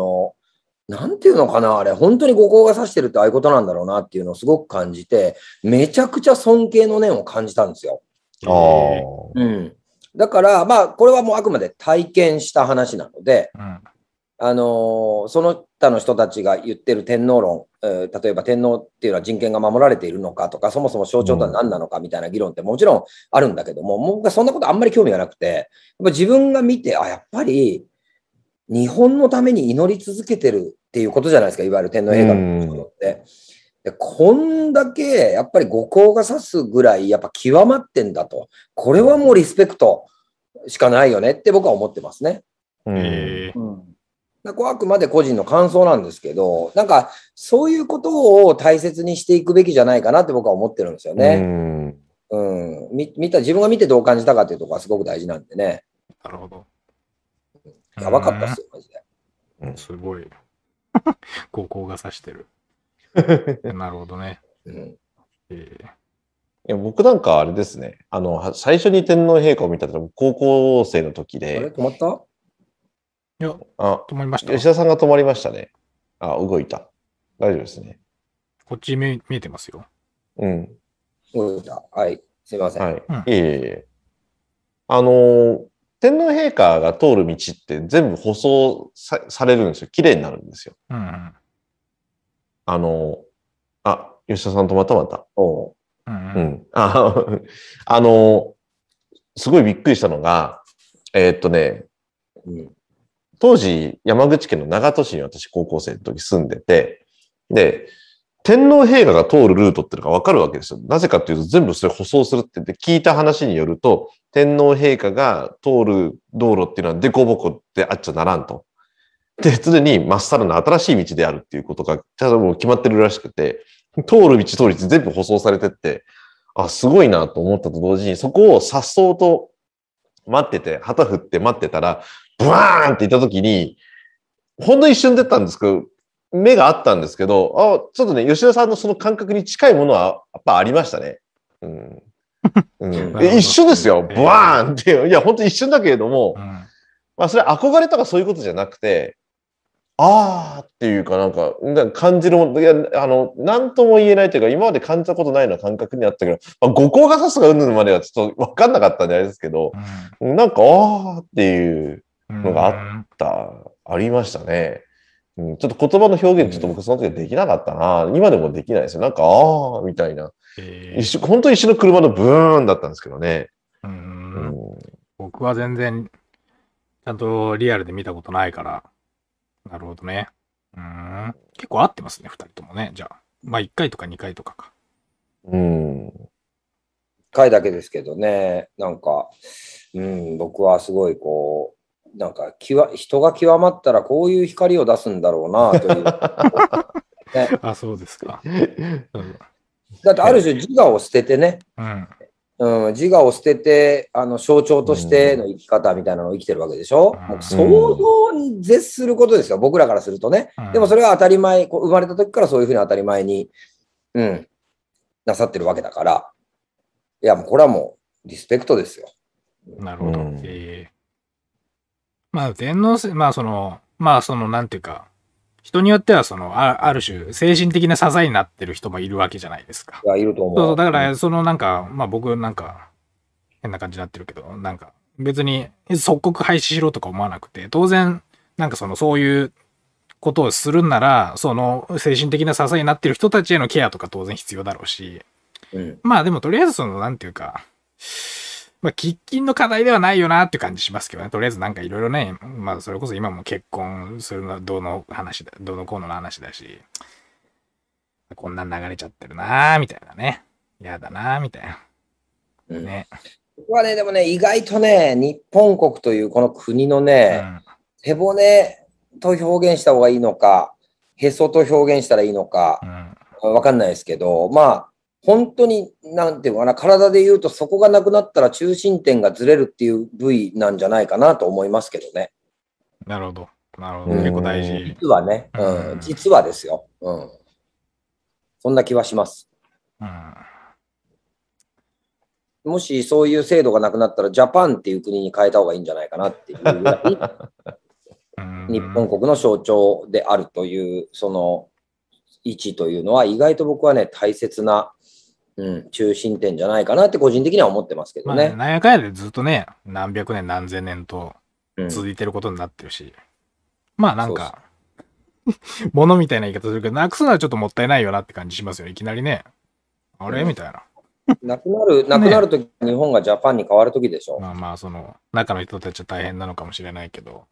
の、なんていうのかな、あれ、本当に五光が指してるってああいうことなんだろうなっていうのをすごく感じて、めちゃくちゃ尊敬の念を感じたんですよ。ああ。うん。だから、まあ、これはもうあくまで体験した話なので、うん。あのーその他の人たちが言ってる天皇論、えー例えば天皇っていうのは人権が守られているのかとか、そもそも象徴とは何なのかみたいな議論ってもちろんあるんだけども、僕はそんなことあんまり興味がなくて、やっぱ自分が見て、あ、やっぱり日本のために祈り続けてるっていうことじゃないですか、いわゆる天皇陛下のって。でこんだけやっぱり五光が指すぐらいやっぱ極まってんだと。これはもうリスペクトしかないよねって僕は思ってますね。うん。えーうん、あくまで個人の感想なんですけど、なんかそういうことを大切にしていくべきじゃないかなって僕は思ってるんですようね。ん。うん。み見た、自分が見てどう感じたかっていうところがすごく大事なんでね。なるほど。やばかったっすよ、マジで。うんすごい。五光が指してる。なるほどね。うん。えーいや僕なんかあれですね。あの、は最初に天皇陛下を見たのは高校生の時あれで、止まった？いや、あ、止まりました。吉田さんが止まりましたね。あ、動いた。大丈夫ですね。こっち見見えてますよ。うん。動いた。はい。すいません。はい。うんいえいえいえ。あの、天皇陛下が通る道って全部舗装さされるんですよ。綺麗になるんですよ。うんうん。あの、あ、吉田さんとまたまた。おううんううん。ん。あ あの、すごいびっくりしたのが、えーっとね、うん当時山口県の長門市に私高校生の時住んでて、で、天皇陛下が通るルートっていうのがわかるわけですよ。なぜかっていうと全部それ舗装するって言って聞いた話によると、天皇陛下が通る道路っていうのはデコボコであっちゃならんと。で、常にまっさらな新しい道であるっていうことが、ちゃんともう決まってるらしくて、通る道通り全部舗装されてって、あ、すごいなと思ったと同時に、そこを颯爽と待ってて、旗振って待ってたら、ブワーンって言った時に、ほんの一瞬出たんですけど、目があったんですけど、あ、ちょっとね、吉田さんのその感覚に近いものはやっぱありましたね。うん。うん 一瞬ですよ。えーブワーンって。いや、本当一瞬だけれども、うんまあ、それ憧れとかそういうことじゃなくて、あーっていうかなんか、なんか感じるもの、いや、あの、なんとも言えないというか、今まで感じたことないような感覚にあったけど、まあ、五行がさすがうんぬんまではちょっとわかんなかったんであれですけど、なんか、あーっていううんのがあった、ありましたね。うん、ちょっと言葉の表現ちょっと僕その時はできなかったな。今でもできないですよ。なんか、あーみたいな。えー一瞬、本当に一瞬の車のブーンだったんですけどね。ううんん僕は全然、ちゃんとリアルで見たことないから。なるほどね。うん。結構合ってますね、二人ともね。じゃあ。まあ、1回とか2回とかか。うん。回だけですけどね、なんか、うん、僕はすごいこう、なんかきわ、人が極まったらこういう光を出すんだろうなという。ね、あ、そうですか。うん。だってある種自我を捨ててね、うん。うん、自我を捨てて、あの象徴としての生き方みたいなのを生きてるわけでしょ、うん想像に絶することですよ、僕らからするとね。でもそれは当たり前、こう生まれた時からそういうふうに当たり前に、うん、なさってるわけだから、いや、もうこれはもうリスペクトですよ。なるほど。うんええまあ、天皇制、まあ、その、まあ、その、なんていうか、人によっては、その、あある種、精神的な支えになってる人もいるわけじゃないですか。いや、いると思う。そうそう、だから、そのなんか、まあ僕なんか、変な感じになってるけど、なんか、別に即刻廃止しろとか思わなくて、当然、なんかその、そういうことをするんなら、その、精神的な支えになってる人たちへのケアとか当然必要だろうし、うん、まあでもとりあえずその、なんていうか、まあ、喫緊の課題ではないよなって感じしますけどね。とりあえずなんかいろいろね、まあそれこそ今も結婚するのはどうの話だ、どうのこうのの話だし、こんなん流れちゃってるなーみたいなね。やだなーみたいな。うんね。僕はね、でもね、意外とね、日本国というこの国のね、背骨と表現した方がいいのか、へそと表現したらいいのかう、ん。わかんないですけど、まあ、本当に、なんていうのかな、体で言うとそこがなくなったら中心点がずれるっていう部位なんじゃないかなと思いますけどね。なるほど。なるほど。うん結構大事。実はね、ううんん、実はですよ。うん。そんな気はします。うん。もしそういう制度がなくなったら、ジャパンっていう国に変えた方がいいんじゃないかなっていうぐらい、うん日本国の象徴であるという、その位置というのは、意外と僕はね、大切な、うん、中心点じゃないかなって個人的には思ってますけまあ、どね。なんやかんやでずっとね、何百年何千年とうん続いてることになってるし。まあなんか、もの みたいな言い方するけど、なくすのはちょっともったいないよなって感じしますよ。いきなりね。あれ？うんみたいな。なくなる、なくなるとき、日本がジャパンに変わるときでしょ。まあまあ、その、中の人たちは大変なのかもしれないけど。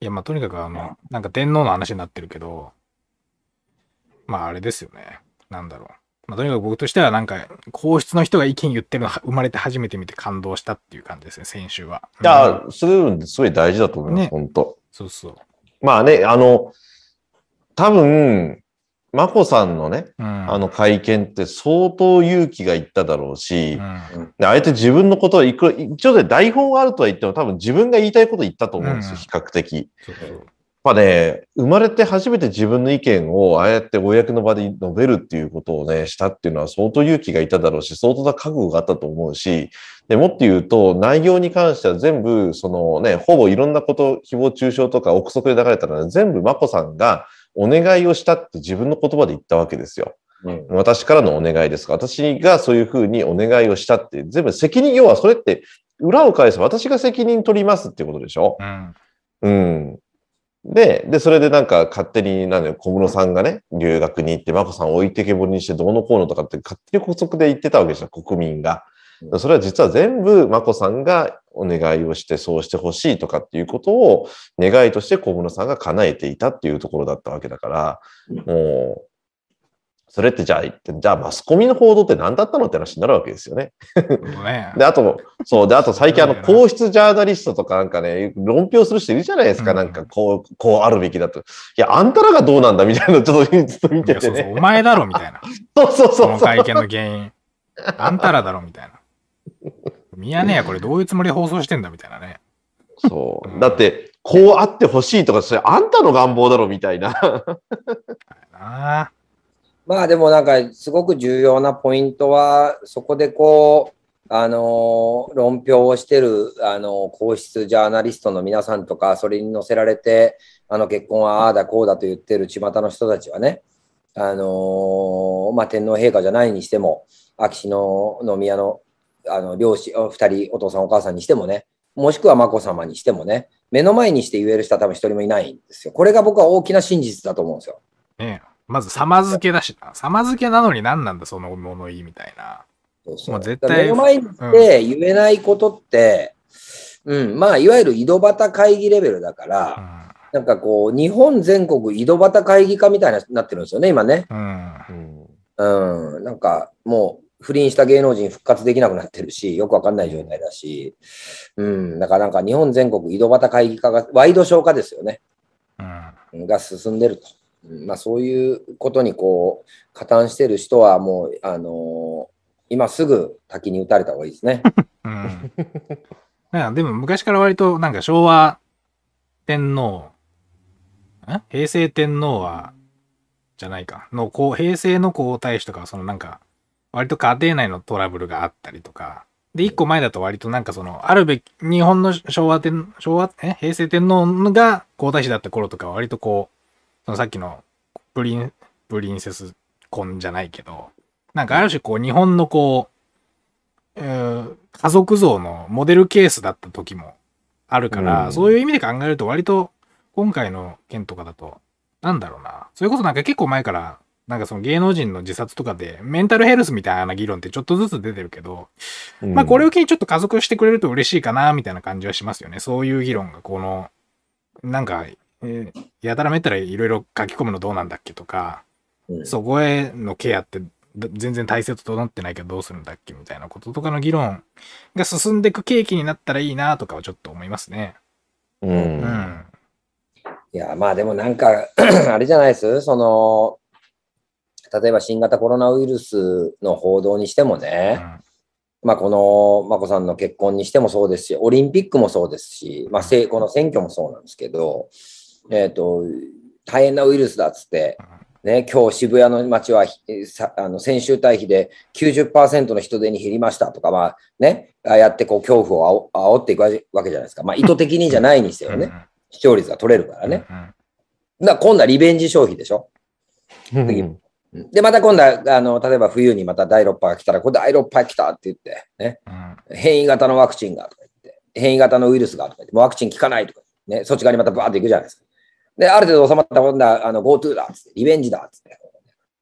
いや、まあとにかくあの、なんか天皇の話になってるけど、まああれですよね。なんだろう。まあとにかく僕としてはなんか、皇室の人が意見言ってるのは生まれて初めて見て感動したっていう感じですね、先週は。いやうん、それいうのすごい大事だと思います、ね本当そうそう。まあね、あの、多分、眞子さんのね、うん。あの会見って相当勇気がいっただろうし、うん、であえて自分のことをいくら、一応で台本があるとは言っても多分自分が言いたいこと言ったと思うんですよ、うん比較的。そうそう。ぱね、生まれて初めて自分の意見をああやって公の場で述べるっていうことをね、したっていうのは相当勇気がいただろうし、相当な覚悟があったと思うし、でもっと言うと、内容に関しては全部、そのね、ほぼいろんなこと、誹謗中傷とか憶測で流れたのは全部眞子さんがお願いをしたって自分の言葉で言ったわけですよ。うん私からのお願いですが、私がそういうふうにお願いをしたって、全部責任、要はそれって裏を返す私が責任取りますっていうことでしょ？うん。うん。で、で、それでなんか勝手に、なんだよ、小室さんがね、留学に行って、眞子さんを置いてけぼりにしてどうのこうのとかって勝手に補足で言ってたわけですよ、国民が。それは実は全部眞子さんがお願いをしてそうしてほしいとかっていうことを願いとして小室さんが叶えていたっていうところだったわけだから、もう、それってじゃあ、じゃあマスコミの報道って何だったのって話になるわけですよね。ね。で、あと、そう、で、あと最近あの、皇室ジャーナリストとかなんかね、論評する人いるじゃないですか、うんなんかこう、こうあるべきだと。いや、あんたらがどうなんだみたいなのちょっとずっと見いててやそうそう、ね。お前だろみたいな。そうそうこそうそう。の会見の原因。あんたらだろみたいな。ミヤネ屋これどういうつもりで放送してんだみたいなね。そう。だって、こうあってほしいとか、それあんたの願望だろみたいな。なあ。まあでもなんかすごく重要なポイントは、そこでこう、あの論評をしてる、あの皇室ジャーナリストの皆さんとか、それに載せられて、あの結婚はああだこうだと言ってる巷の人たちはね、あのまあ、天皇陛下じゃないにしても、秋篠宮のあの両親お、二人、お父さんお母さんにしてもね、もしくは眞子さまにしてもね、目の前にして言える人は多分一人もいないんですよ。これが僕は大きな真実だと思うんですよ。ねえまず、様付けだしな。様付けなのに何なんだ、その物言いみたいな。そうそうもう絶対目の前にして言えないことって、うん、まあ、いわゆる井戸端会議レベルだから、うん。なんかこう、日本全国井戸端会議化みたいななってるんですよね、今ね。うん。うん、なんかもう、不倫した芸能人復活できなくなってるし、よくわかんない状態だし、うん、だからなんか日本全国井戸端会議化が、ワイドショー化ですよね、うん。うんが進んでると。まあ、そういうことにこう、加担してる人はもう、あのー今すぐ滝に打たれた方がいいですね。うん。んでも昔から割となんか昭和天皇、平成天皇は、じゃないか。の、こう、平成の皇太子とかそのなんか、割と家庭内のトラブルがあったりとか、で、一個前だと割となんかその、あるべき、日本の昭和天、昭和、え？平成天皇が皇太子だった頃とか割とこう、そのさっきのプリン、プリンセス婚じゃないけど、なんかある種こう、日本のこう、えー家族像のモデルケースだった時もあるから、うんそういう意味で考えると割と今回の件とかだと、なんだろうな。それこそなんか結構前から、なんかその芸能人の自殺とかでメンタルヘルスみたいな議論ってちょっとずつ出てるけど、まあこれを機にちょっと加速してくれると嬉しいかなみたいな感じはしますよね。そういう議論がこの、なんか、えーやたらめったらいろいろ書き込むのどうなんだっけとか、うんそこへのケアってだ全然体制整ってないけどどうするんだっけみたいなこととかの議論が進んでいく契機になったらいいなとかはちょっと思いますね。うん。うん。いや、まあでもなんか、あれじゃないです？その、例えば新型コロナウイルスの報道にしてもね、まあこの眞子さんの結婚にしてもそうですし、オリンピックもそうですし、まあせこの選挙もそうなんですけど、えっ、と、大変なウイルスだっつって、ね、今日渋谷の街はあの先週対比で90%の人出に減りましたとか、まあね、ああやってこう恐怖をあお煽っていくわけじゃないですか。まあ意図的にじゃないにせよね、視聴率が取れるからね。だから今度はリベンジ消費でしょ。うんうんで、また今度は、あの、例えば冬にまた第6波が来たら、これ第6波来たって言って、ね、うん変異型のワクチンがとか言って、変異型のウイルスがとか言って、もうワクチン効かないとか、ね、そっち側にまたバーっていくじゃないですか。で、ある程度収まったら今度は、あの、GoTo だっつって、リベンジだっつって、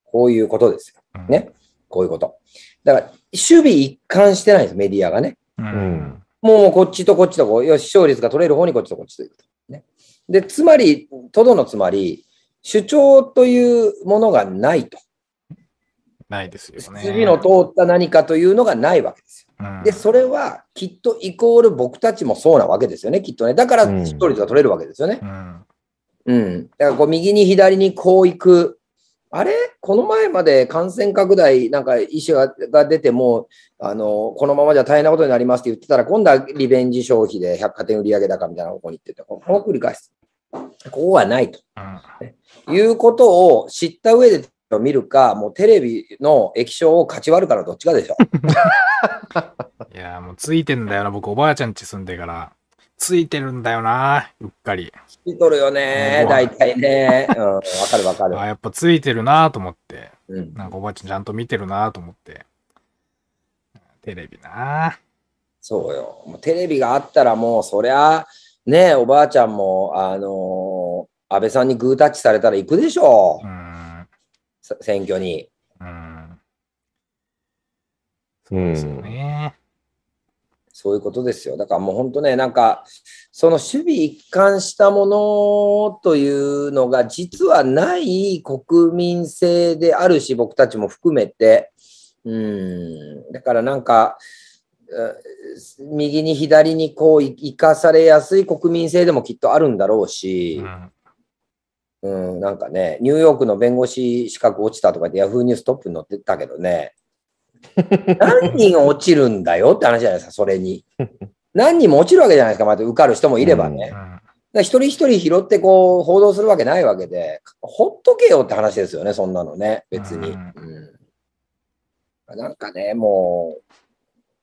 こういうことですよ。うんね。こういうこと。だから、守備一貫してないんです、メディアがね。ううんん。もうこっちとこっちとこう、よし、視聴率が取れる方にこっちとこっちと行くと。ね、で、つまり、とどのつまり、主張というものがないと。ないですよね。筋の通った何かというのがないわけですよ。うんで、それはきっとイコール僕たちもそうなわけですよね、きっとね。だからうん視聴率が取れるわけですよね。うんうん。だからこう右に左にこう行く。あれ？この前まで感染拡大、なんか医師がが出ても、あの、このままじゃ大変なことになりますって言ってたら、今度はリベンジ消費で百貨店売上高みたいな方向に行ってて、この繰り返す。ここはないと。うんいうことを知った上で見るか、もうテレビの液晶を勝ち割るからどっちかでしょ。いや、もうついてんだよな。僕、おばあちゃん家住んでから。ついてるんだよな。うっかり。知っとるよねう、ん大体ね。うん、わかるわかる。あ、やっぱついてるなと思って。うん、なんかおばあちゃんちゃんと見てるなと思って。テレビなそうよ。もうテレビがあったらもう、そりゃ、ねおばあちゃんも、あのー安倍さんにグータッチされたら行くでしょう、ん。せ選挙に。うん。うんそうね。そういうことですよ。だからもう本当ね、なんか、その守備一貫したものというのが実はない国民性であるし、僕たちも含めて、うん、だからなんか、う右に左にこうい生かされやすい国民性でもきっとあるんだろうし。う、ん。うん、なんかね、ニューヨークの弁護士資格落ちたとかってヤフーニューストップに載ってたけどね、何人落ちるんだよって話じゃないですか、それに。何人も落ちるわけじゃないですか、また受かる人もいればね。一人一人拾ってこう報道するわけないわけで、ほっとけよって話ですよね、そんなのね、別に。うんうん、なんかね、も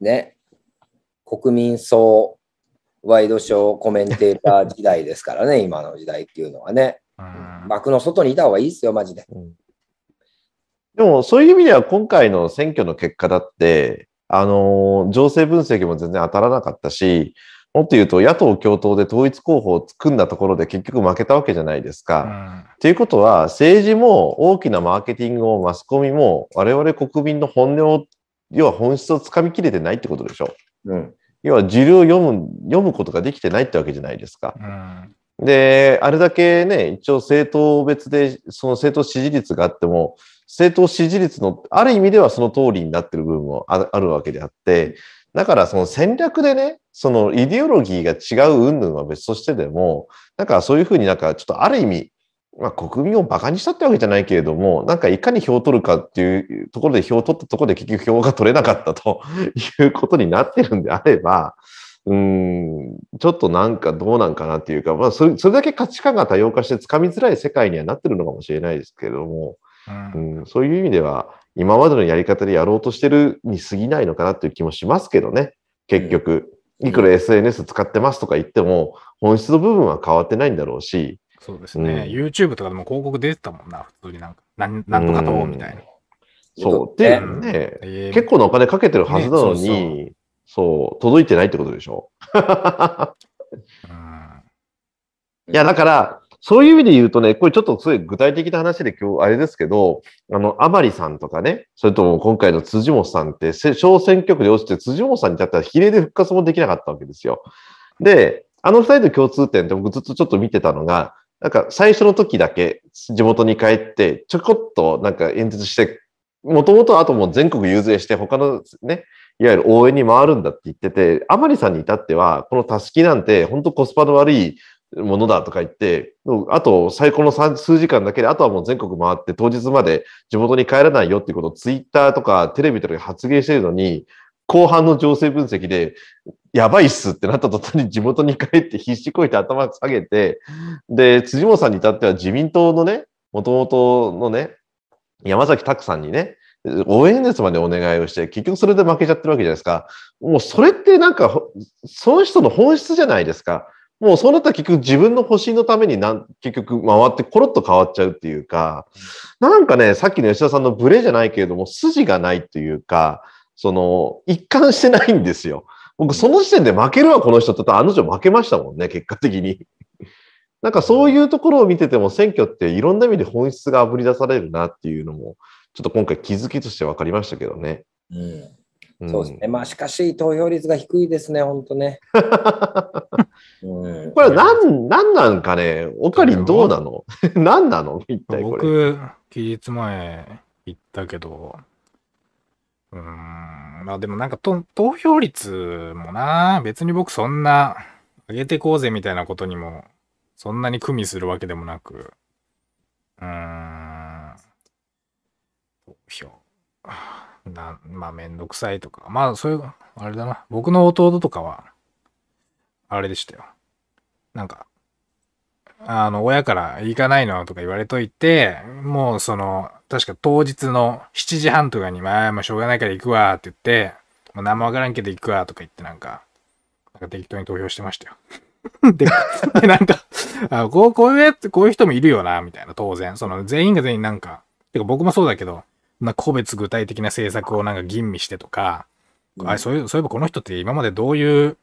う、ね、国民総ワイドショーコメンテーター時代ですからね、今の時代っていうのはね。うん。幕の外にいた方がいいですよ、マジで。でも、そういう意味では今回の選挙の結果だって、あのー情勢分析も全然当たらなかったし、もっと言うと野党共闘で統一候補を組んだところで結局負けたわけじゃないですか。っていうことは、政治も大きなマーケティングをマスコミも我々国民の本音を、要は本質をつかみきれてないってことでしょ。うん。要は、時流を読む、読むことができてないってわけじゃないですか。うん。で、あれだけね、一応政党別で、その政党支持率があっても、政党支持率の、ある意味ではその通りになってる部分もあるわけであって、だからその戦略でね、そのイデオロギーが違う云々は別としてでも、なんかそういうふうになんかちょっとある意味、まあ国民を馬鹿にしたってわけじゃないけれども、なんかいかに票を取るかっていうところで票を取ったところで結局票が取れなかったということになってるんであれば、うーん、ちょっとなんかどうなんかなっていうか、まあそれ、それだけ価値観が多様化してつかみづらい世界にはなってるのかもしれないですけれども、うん。うん、そういう意味では、今までのやり方でやろうとしてるに過ぎないのかなっていう気もしますけどね、結局。うん。いくら SNS 使ってますとか言っても、本質の部分は変わってないんだろうし、そうですね。うん。YouTube とかでも広告出てたもんな、普通になんか。なんなんとかと、みたいな。そう。ねで、うん。ね、えー。結構なお金かけてるはずなのねに、そう届いてないってことでしょ。うんいや、だから、そういう意味で言うとね、これちょっとすごい具体的な話で今日あれですけど、あの、甘利さんとかね、それとも今回の辻本さんって、せ小選挙区で落ちて辻本さんに至っては比例で復活もできなかったわけですよ。で、あの二人の共通点って僕ずっとちょっと見てたのが、なんか最初の時だけ地元に帰って、ちょこっとなんか演説して、もともとあともう全国遊説して他のね、いわゆる応援に回るんだって言ってて、甘利さんに至っては、このたすきなんて本当コスパの悪いものだとか言って、あと最高の数時間だけで、あとはもう全国回って当日まで地元に帰らないよっていうことをツイッターとかテレビとかで発言してるのに、後半の情勢分析で、やばいっすってなった途端に地元に帰って必死こいて頭下げて、で、辻本さんに至っては自民党のね、もともとのね、山崎拓さんにね、応援演説までお願いをして、結局それで負けちゃってるわけじゃないですか。もうそれってなんか、その人の本質じゃないですか。もうそうなったら結局自分の保身のためになん結局回ってコロッと変わっちゃうっていうか、なんかね、さっきの吉田さんのブレじゃないけれども、筋がないっていうか、その、一貫してないんですよ。僕、その時点で負けるわ、この人って、あの女負けましたもんね、結果的に。なんかそういうところを見てても、選挙っていろんな意味で本質があぶり出されるなっていうのも、ちょっと今回気づきとして分かりましたけどね。うん、そうですね。まあ、しかし、投票率が低いですね、本当ね。うん、これは何、何なんかね、おかりんどうなの？何なの？一体これ。僕、期日前言ったけど、うーん、まあでもなんかと投票率もな、別に僕そんな上げてこうぜみたいなことにも、そんなに組みするわけでもなく、うーん、投票。なまあめんどくさいとか、まあそういう、あれだな、僕の弟とかは、あれでしたよ。なんか、あの、親から行かないのとか言われといて、もうその、確か当日の7時半とかに、まあ、まあ、しょうがないから行くわって言って、もう何もわからんけど行くわとか言ってなんか、なんか適当に投票してましたよ。で、でなんか、あこう、こういうやつ、こういう人もいるよな、みたいな、当然。その、全員が全員なんか、てか僕もそうだけど、な個別具体的な政策をなんか吟味してとか、あれそういう、そういえばこの人って今までどういう、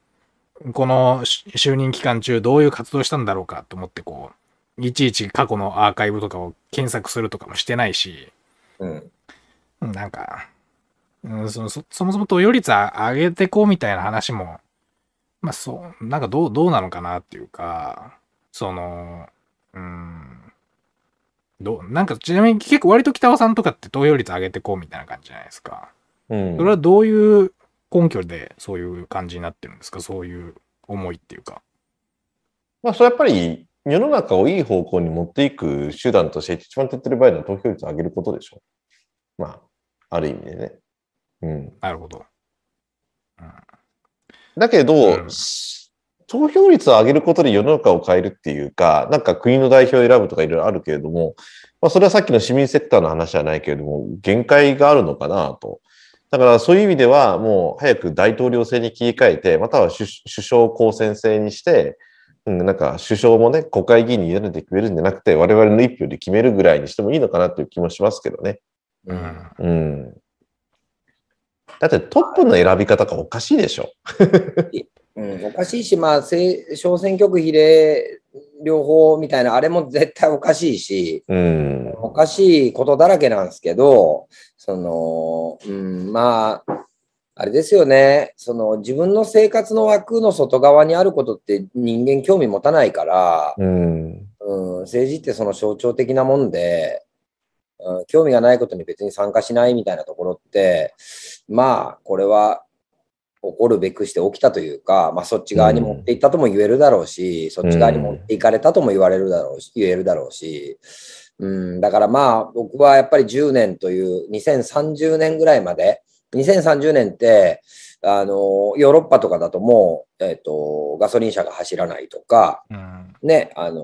このし就任期間中どういう活動したんだろうかと思ってこう、いちいち過去のアーカイブとかを検索するとかもしてないし、うん。うんなんか、うん、そそそもそも投与率あ上げてこうみたいな話も、まあそう、なんかどう、どうなのかなっていうか、その、うん、どう、なんかちなみに結構割と北尾さんとかって投与率上げてこうみたいな感じじゃないですか。うんそれはどういう根拠でそういう感じになってるんですか？そういう思いっていうか。まあ、それやっぱり世の中をいい方向に持っていく手段として一番手っ取り早いのは投票率を上げることでしょ。まあ、ある意味でね。うん。なるほど。だけど、うん投票率を上げることで世の中を変えるっていうか、なんか国の代表を選ぶとかいろいろあるけれども、まあ、それはさっきの市民セクターの話じゃないけれども、限界があるのかなと。だからそういう意味では、もう早く大統領制に切り替えて、または首首相公選制にして、うん、なんか首相もね、国会議員に委ねて決めるんじゃなくて、我々の一票で決めるぐらいにしてもいいのかなっていう気もしますけどね。う。うんん。うん。だってトップの選び方がおかしいでしょ。うん、おかしいし、まあ、せ小選挙区比例両方みたいな、あれも絶対おかしいし、うん。おかしいことだらけなんですけど、その、うん、まあ、あれですよね、その自分の生活の枠の外側にあることって人間興味持たないから、うん。うん、政治ってその象徴的なもんで、うん、興味がないことに別に参加しないみたいなところって、まあ、これは起こるべくして起きたというか、まあ、そっち側に持っていったとも言えるだろうし、そっち側に持っていかれたとも言われるだろうし、言えるだろうし、うん、だからまあ、僕はやっぱり10年という2030年ぐらいまで、2030年って、あの、ヨーロッパとかだともう、えっ、と、ガソリン車が走らないとか、うん。ね、あの、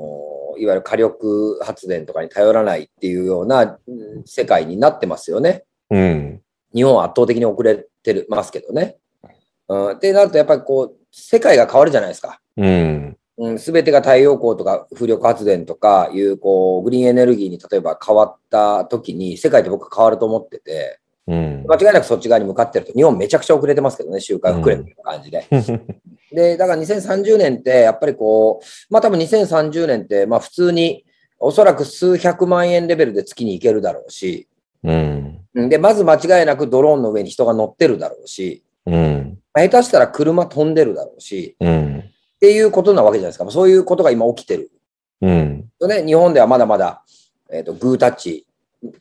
いわゆる火力発電とかに頼らないっていうようなうん世界になってますよね。うん。日本は圧倒的に遅れてるますけどね。うん、ってなると、やっぱりこう、世界が変わるじゃないですか。うん。うん、すべてが太陽光とか風力発電とかいう、こう、グリーンエネルギーに例えば変わった時に、世界って僕変わると思ってて、うん。間違いなくそっち側に向かってると、日本めちゃくちゃ遅れてますけどね、周回遅れてる感じで。で、だから2030年って、やっぱりこう、まあ多分2030年って、まあ普通に、おそらく数百万円レベルで月に行けるだろうし、うん。うんで、まず間違いなくドローンの上に人が乗ってるだろうし、うん。まあ下手したら車飛んでるだろうし、うん。っていうことなわけじゃないですか。そういうことが今起きてる。うん。ね、日本ではまだまだ、えっ、と、グータッチ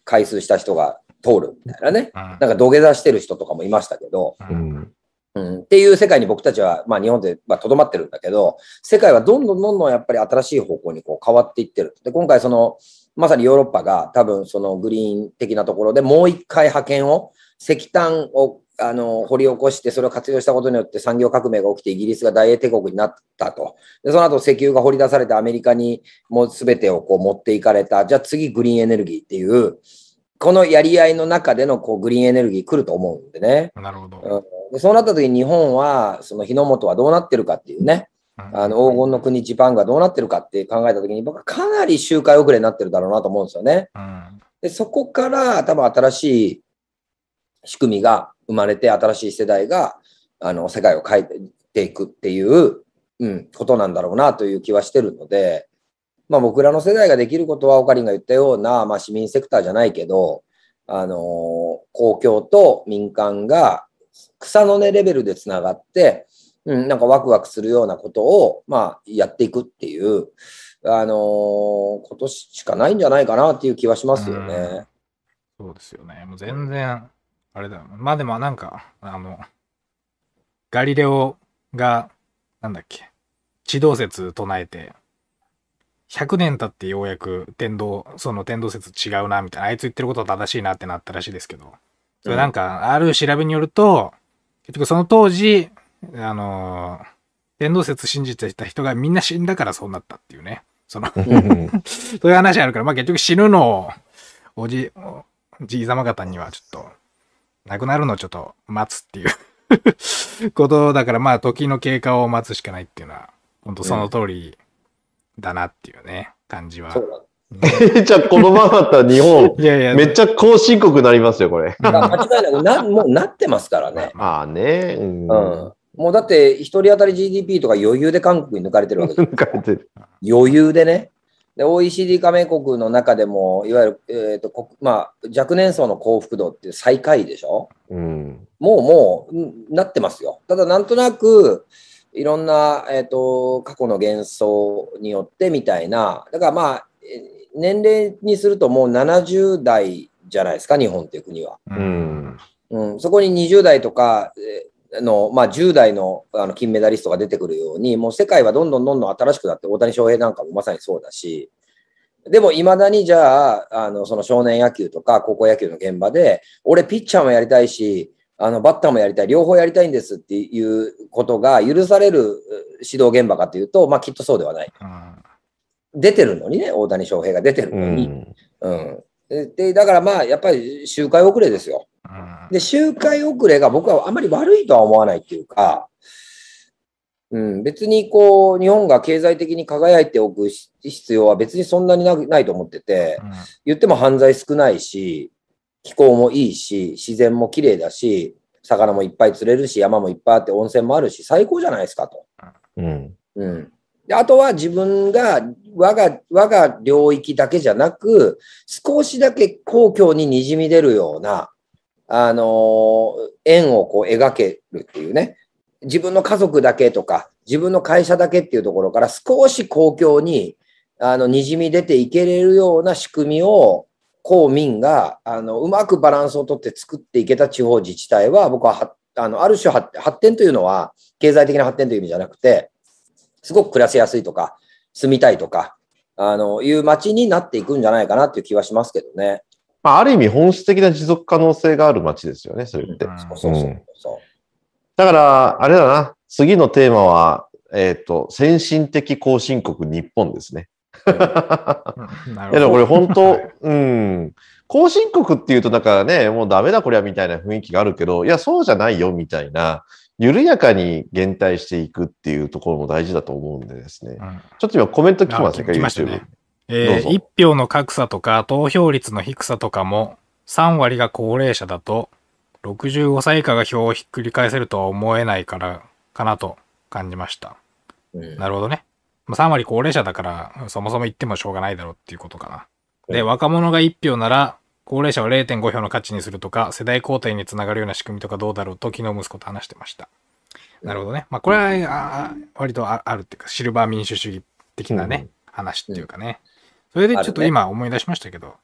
回数した人が通るみたいなね。うんなんか土下座してる人とかもいましたけど、ううんん。うん、っていう世界に僕たちは、まあ日本でまあ留まってるんだけど、世界はどんどんどんどんやっぱり新しい方向にこう変わっていってる。で、今回その、まさにヨーロッパが多分そのグリーン的なところでもう一回派遣を、石炭をあの掘り起こしてそれを活用したことによって産業革命が起きてイギリスが大英帝国になったと。で、その後石油が掘り出されてアメリカにもう全てをこう持っていかれた。じゃあ次グリーンエネルギーっていう、このやり合いの中でのこうグリーンエネルギー来ると思うんでね。なるほど。うんでそうなった時に日本は、その日の本はどうなってるかっていうね、あの黄金の国ジパンがどうなってるかって考えた時に、僕はかなり周回遅れになってるだろうなと思うんですよね。うん。でそこから多分新しい仕組みが生まれて、新しい世代があの世界を変えていくっていう、うん、ことなんだろうなという気はしてるので、まあ、僕らの世代ができることは、オカリンが言ったような、まあ、市民セクターじゃないけど、あのー公共と民間が草の根レベルでつながって、うん、なんかワクワクするようなことを、まあ、やっていくっていう、あのーことしかないんじゃないかなっていう気はしますよね。そうですよね。もう全然、あれだよな。まあでもなんか、あの、ガリレオが、なんだっけ、地動説唱えて、100年経ってようやく天動、その天動説違うな、みたいな、あいつ言ってることは正しいなってなったらしいですけど、それなんか、ある調べによると、結局その当時、あの、天動説信じてた人がみんな死んだからそうなったっていうね。その、そういう話あるから、まあ結局死ぬのを、おじ、おじい様方にはちょっと、亡くなるのをちょっと待つっていう ことだから、まあ時の経過を待つしかないっていうのは、本当その通りだなっていうね、感じは じゃあこのままだったら日本、いやいや、めっちゃ後進国になりますよ、これ。間違いなくな、もうなってますからね。まあね。うん。うん。もうだって、一人当たり GDP とか余裕で韓国に抜かれてるわけです。書いてる余裕でね。で、OECD 加盟国の中でも、いわゆる、えっ、と、国まあ、若年層の幸福度って最下位でしょ？うん。もう、もう、うんなってますよ。ただ、なんとなく、いろんな、えっ、と、過去の幻想によってみたいな、だからまあ、え年齢にするともう70代じゃないですか、日本っていう国は。う。うんん。うん、そこに20代とかえーの、まあ、10代のあの金メダリストが出てくるように、もう世界はどんどんどんどん新しくなって、大谷翔平なんかもまさにそうだし、でもいまだにじゃあ、あのその少年野球とか高校野球の現場で、俺ピッチャーもやりたいし、あのバッターもやりたい、両方やりたいんですっていうことが許されるえー指導現場かというと、まあきっとそうではない。うん出てるのにね、大谷翔平が出てるうのに。ん。うん。でで、だからまあ、やっぱり周回遅れですよ。うんで、周回遅れが僕はあまり悪いとは思わないっていうか、うん、別にこう、日本が経済的に輝いておくし必要は別にそんなになないと思ってて、言っても犯罪少ないし、気候もいいし、自然も綺麗だし、魚もいっぱい釣れるし、山もいっぱいあって温泉もあるし、最高じゃないですかと。うん。うん。であとは自分が我が、我が領域だけじゃなく、少しだけ公共に滲み出るような、あのー円をこう描けるっていうね。自分の家族だけとか、自分の会社だけっていうところから少し公共に、あの、滲み出ていけれるような仕組みを、公民が、あの、うまくバランスをとって作っていけた地方自治体は、僕は、あの、ある種発発展というのは、経済的な発展という意味じゃなくて、すごく暮らしやすいとか、住みたいとか、あの、いう街になっていくんじゃないかなっていう気はしますけどね。まあ、ある意味本質的な持続可能性がある街ですよね、それって。うんそうそうそうそだから、あれだな、次のテーマは、えっ、と、先進的後進国日本ですね。いや、ほどでもこれ本当はい、うん。後進国っていうと、なんかね、もうダメだこりゃみたいな雰囲気があるけど、いや、そうじゃないよみたいな、緩やかに減退していくっていうところも大事だと思うんでですね。うんちょっと今コメント来てますね、あ来ました YouTube ね。どえー、うぞ一票の格差とか投票率の低さとかも3割が高齢者だと65歳以下が票をひっくり返せるとは思えないからかなと感じました。う。うんなるほどね。まあ3割高齢者だからそもそも言ってもしょうがないだろうっていうことかな。で、うん若者が1票なら高齢者を0.5票の価値にするとか世代交代につながるような仕組みとかどうだろうと昨日息子と話してました。なるほどね。まあこれはああ割とああるっていうかシルバー民主主義的なね、話っていうかね。それでちょっと今思い出しましたけど、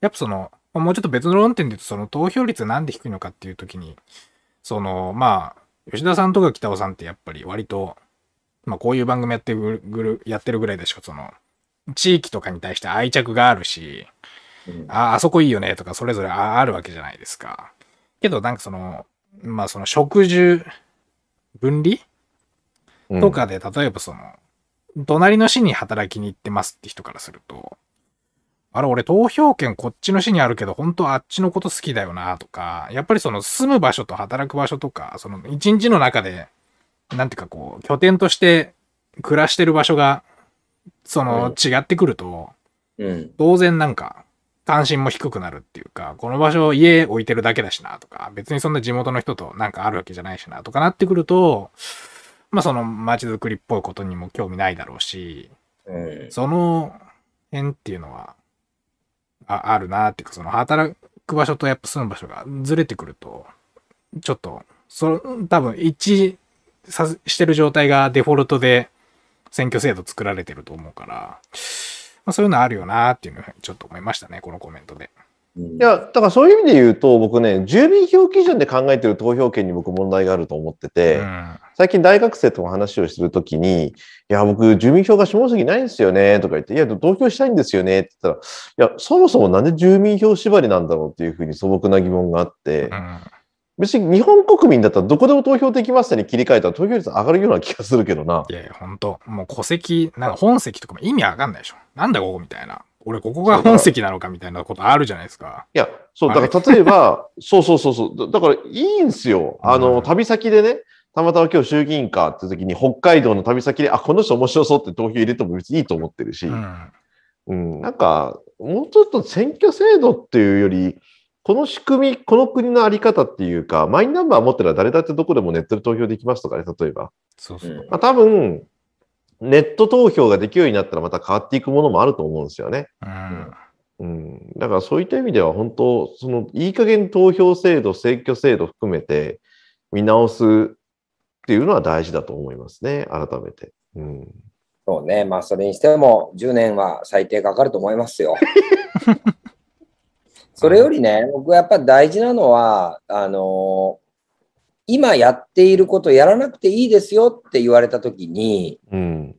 やっぱその、まあもうちょっと別の論点で言うと、その投票率なんで低いのかっていうときに、その、まあ、吉田さんとか北尾さんってやっぱり割と、まあこういう番組やってるぐる、やってるぐらいでしょ、その、地域とかに対して愛着があるし、うんあ、あそこいいよねとかそれぞれああるわけじゃないですか。けどなんかその、まあその植樹分離？うんとかで、例えばその、隣の市に働きに行ってますって人からすると、あれ、俺投票権こっちの市にあるけど、本当はあっちのこと好きだよなとか、やっぱりその住む場所と働く場所とか、その一日の中で、なんていうかこう、拠点として暮らしてる場所が、その違ってくると、うん。当然なんか、関心も低くなるっていうか、この場所家置いてるだけだしなとか、別にそんな地元の人となんかあるわけじゃないしなとかなってくると、まあその街づくりっぽいことにも興味ないだろうし、うん。その辺っていうのは、ああるなっていうか、その働く場所とやっぱ住む場所がずれてくると、ちょっと、そ多分一致さしてる状態がデフォルトで選挙制度作られてると思うから、まあ、そういうのあるよなっていうのをちょっと思いましたね、このコメントで。いいや、だからそういう意味で言うと、僕ね、住民票基準で考えてる投票権に僕問題があると思ってて、うん最近大学生とも話をするときに、いや、僕、住民票が下関ないんですよね、とか言って、いや、投票したいんですよね、って言ったら、いや、そもそもなんで住民票縛りなんだろうっていうふうに素朴な疑問があって、うん別に日本国民だったらどこでも投票できますに切り替えたら投票率上がるような気がするけどな。いやいや、ほんと、もう戸籍、なんか本籍とかも意味わかんないでしょ。なんだここみたいな。俺ここが本籍なのかみたいなことあるじゃないですか。いや、そう、だから例えば、そうそうそうそう、だだからいいんすよ。あうの、ん旅先でね、たまたま今日衆議院かって時に北海道の旅先で、あ、この人面白そうって投票入れても別にいいと思ってるし、うん。うん、なんか、もうちょっと選挙制度っていうより、この仕組み、この国のあり方っていうか、マイナンバー持ってるら誰だってどこでもネットで投票できますとかね、例えば。そうそう。うんまあ、多分、ネット投票ができるようになったらまた変わっていくものもあると思うんですよね。うん。うん、だからそういった意味では本当、そのいい加減投票制度、選挙制度含めて見直すっていうのは大事だと思いますね、改めて。うん、そうね。まあ、それにしても、10年は最低かかると思いますよ。それよりね、僕はやっぱり大事なのは、あの今やっていることやらなくていいですよって言われたときに、うん、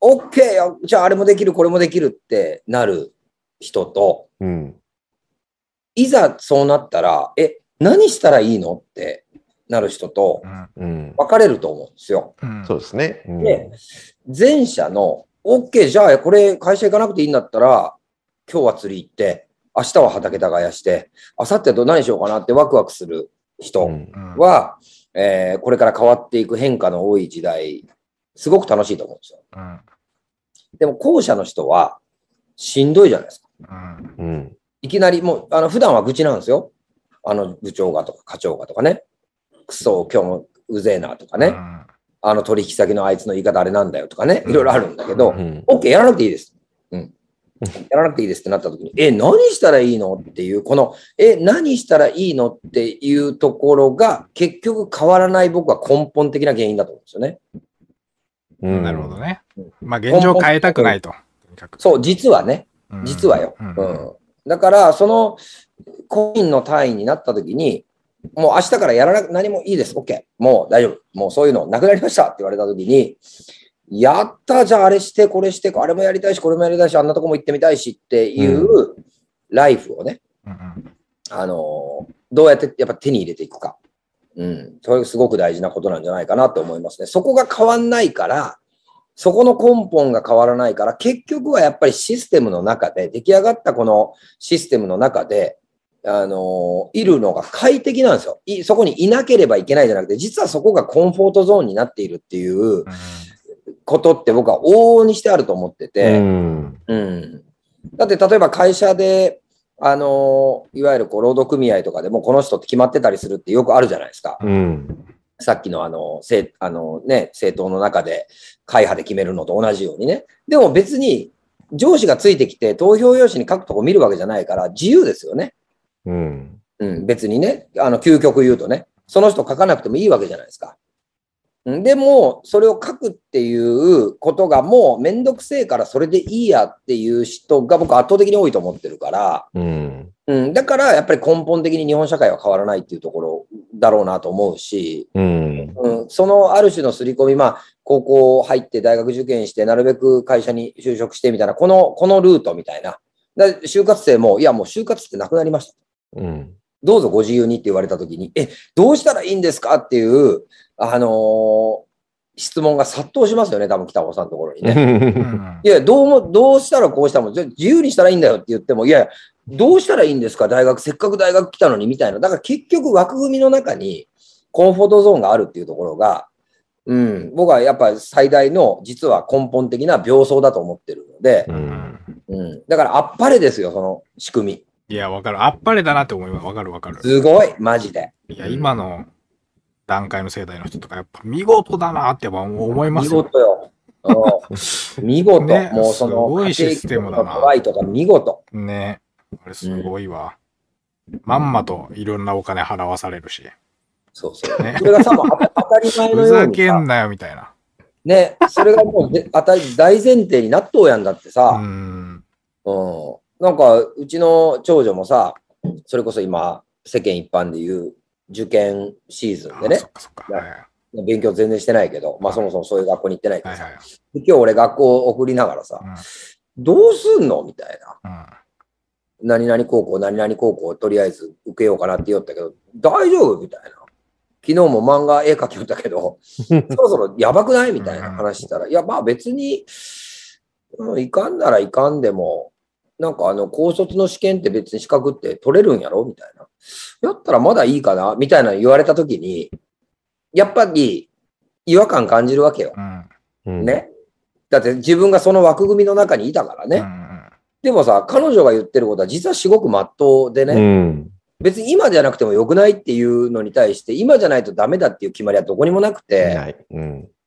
OK よ、じゃああれもできる、これもできるってなる人と、うん、いざそうなったら、え、何したらいいのってなる人とうん。うん、分かれると思うんですよ。うん。そうですね。うんで、前者の OK、じゃあこれ会社行かなくていいんだったら、今日は釣り行って、明日は畑耕して、明後日はど何しようかなってワクワクする人うんうんは、えーこれから変わっていく変化の多い時代、すごく楽しいと思うんですよ。うん。でも後者の人はしんどいじゃないですか。うん。うん、いきなりもう、あの、普段は愚痴なんですよ。あの部長がとか課長がとかね。クソ、今日もうぜえなとかね。うんあの取引先のあいつの言い方あれなんだよとかね。いろいろあるんだけど、うん、OK、やらなくていいです。うん。やらなくていいですってなった時に、え、何したらいいのっていう、この、え、何したらいいのっていうところが、結局変わらない僕は根本的な原因だと思うんですよね。うんなるほどねうん。まあ現状変えたくないと。そう、実はね。うん実はよ。ううんん。だから、そのコインの単位になった時に、もう明日からやらなく、何もいいです。OK。もう大丈夫。もうそういうのなくなりましたって言われた時に、やった、じゃああれして、これして、あれもやりたいし、これもやりたいし、あんなとこも行ってみたいしっていうライフをね、うんうんあのーどうやってやっぱ手に入れていくか。うん。それすごく大事なことなんじゃないかなと思いますね。そこが変わんないから、そこの根本が変わらないから、結局はやっぱりシステムの中で、出来上がったこのシステムの中で、あのーいるのが快適なんですよい。そこにいなければいけないじゃなくて、実はそこがコンフォートゾーンになっているっていううんことって僕は往々にしてあると思ってて、うん、うん。だって例えば会社で、あのーいわゆるこう労働組合とかでもこの人って決まってたりするってよくあるじゃないですか。うん、さっきのあの、政あのね、政党の中で会派で決めるのと同じようにね。でも別に上司がついてきて投票用紙に書くとこ見るわけじゃないから自由ですよね。うん、うん、別にね、あの、究極言うとね、その人書かなくてもいいわけじゃないですか。うん。でも、それを書くっていうことがもうめんどくせえからそれでいいやっていう人が僕圧倒的に多いと思ってるから、うん、うん、だからやっぱり根本的に日本社会は変わらないっていうところだろうなと思うし、うん、うん、そのある種の刷り込み、まあ、高校入って大学受験して、なるべく会社に就職してみたいな、この、このルートみたいな。だ就活生も、いや、もう就活ってなくなりました。うん、どうぞご自由にって言われたときに、え、どうしたらいいんですかっていう、あのー質問が殺到しますよね、多分北尾さんのところにね。うんいや、どうも、どうしたらこうしたもん、じゃあ自由にしたらいいんだよって言っても、いやいや、どうしたらいいんですか、大学、せっかく大学来たのにみたいな。だから結局枠組みの中にコンフォートゾーンがあるっていうところが、うん、僕はやっぱり最大の実は根本的な病巣だと思ってるのでう、うんんうん、だからあっぱれですよ、その仕組いや、わかる。あっぱれだなって思います。わかるわかるみ。。すごい、マジで。いや、今の段階の世代の人とか、やっぱ見事だなってやっぱ思いま見すよ。事よ。うん 見事、ねもうその、すごいシステムだな家庭教育のトライとか見事。ね。あれすごいわ。まんまといろんなお金払わされるし。そうそう。ねそれがさ、もう当たり前のふようにさ ざけん、なよみたいな。ね、それがもうで当たり大前提になっとうやんだってうさ、ん。うん。なんか、うちの長女もさ、それこそ今、世間一般でいう受験シーズンでね。勉強全然してないけど、まあそもそもそういう学校に行ってないけどさ、はいはい。で今日俺学校送りながらさ、うん。どうすんのみたいな。うん。何々高校、何々高校、とりあえず受けようかなって言おったけど、大丈夫みたいな。昨日も漫画絵描きよったけど、そろそろやばくないみたいな話したら、いや、まあ別に、うん、いかんならいかんでも、なんかあの、高卒の試験って別に資格って取れるんやろみたいな。やったらまだいいかなみたいなの言われたときに、やっぱり違和感感じるわけよ。うん。うん。ね。だって自分がその枠組みの中にいたからね。うんうんでもさ、彼女が言ってることは実はすごく真っ当でね、うん。別に今じゃなくてもよくないっていうのに対して、今じゃないとダメだっていう決まりはどこにもなくて。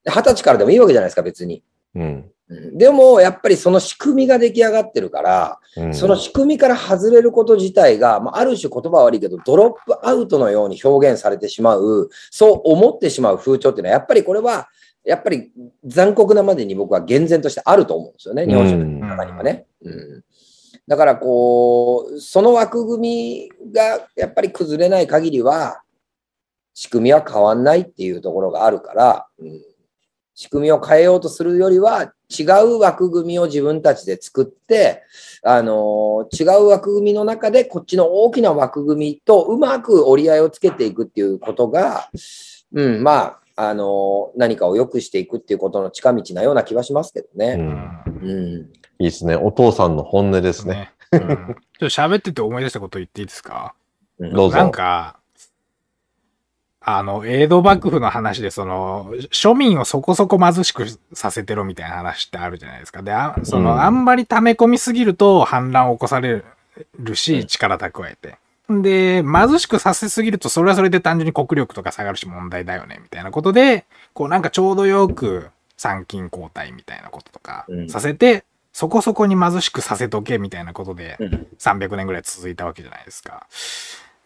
二十歳からでもいいわけじゃないですか、別に。うん。うん。でも、やっぱりその仕組みが出来上がってるから、うん。その仕組みから外れること自体が、まあ、ある種言葉は悪いけど、ドロップアウトのように表現されてしまう、そう思ってしまう風潮っていうのは、やっぱりこれは、やっぱり残酷なまでに僕は厳然としてあると思うんですよね、日本人の中にはね。うん。だから、こう、その枠組みがやっぱり崩れない限りは、仕組みは変わんないっていうところがあるから、うん仕組みを変えようとするよりは、違う枠組みを自分たちで作って、あの違う枠組みの中で、こっちの大きな枠組みとうまく折り合いをつけていくっていうことが、うん、まあ、あの何かを良くしていくっていうことの近道なような気はしますけどうね。んうん。いいですね。お父さんの本音ですね。ね。うんちょっと喋ってて思い出したこと言っていいですか？うんどうぞなんか、あの、江戸幕府の話で、その、庶民をそこそこ貧しくさせてろみたいな話ってあるじゃないですか。で、あその、うんあんまり溜め込みすぎると反乱を起こされるうし、ん力蓄えて。で、貧しくさせすぎると、それはそれで単純に国力とか下がるし問題だよね、みたいなことで、こうなんかちょうどよく参勤交代みたいなこととかうんさせて、そこそこに貧しくさせとけみたいなことで、うん300年ぐらい続いたわけじゃないですか。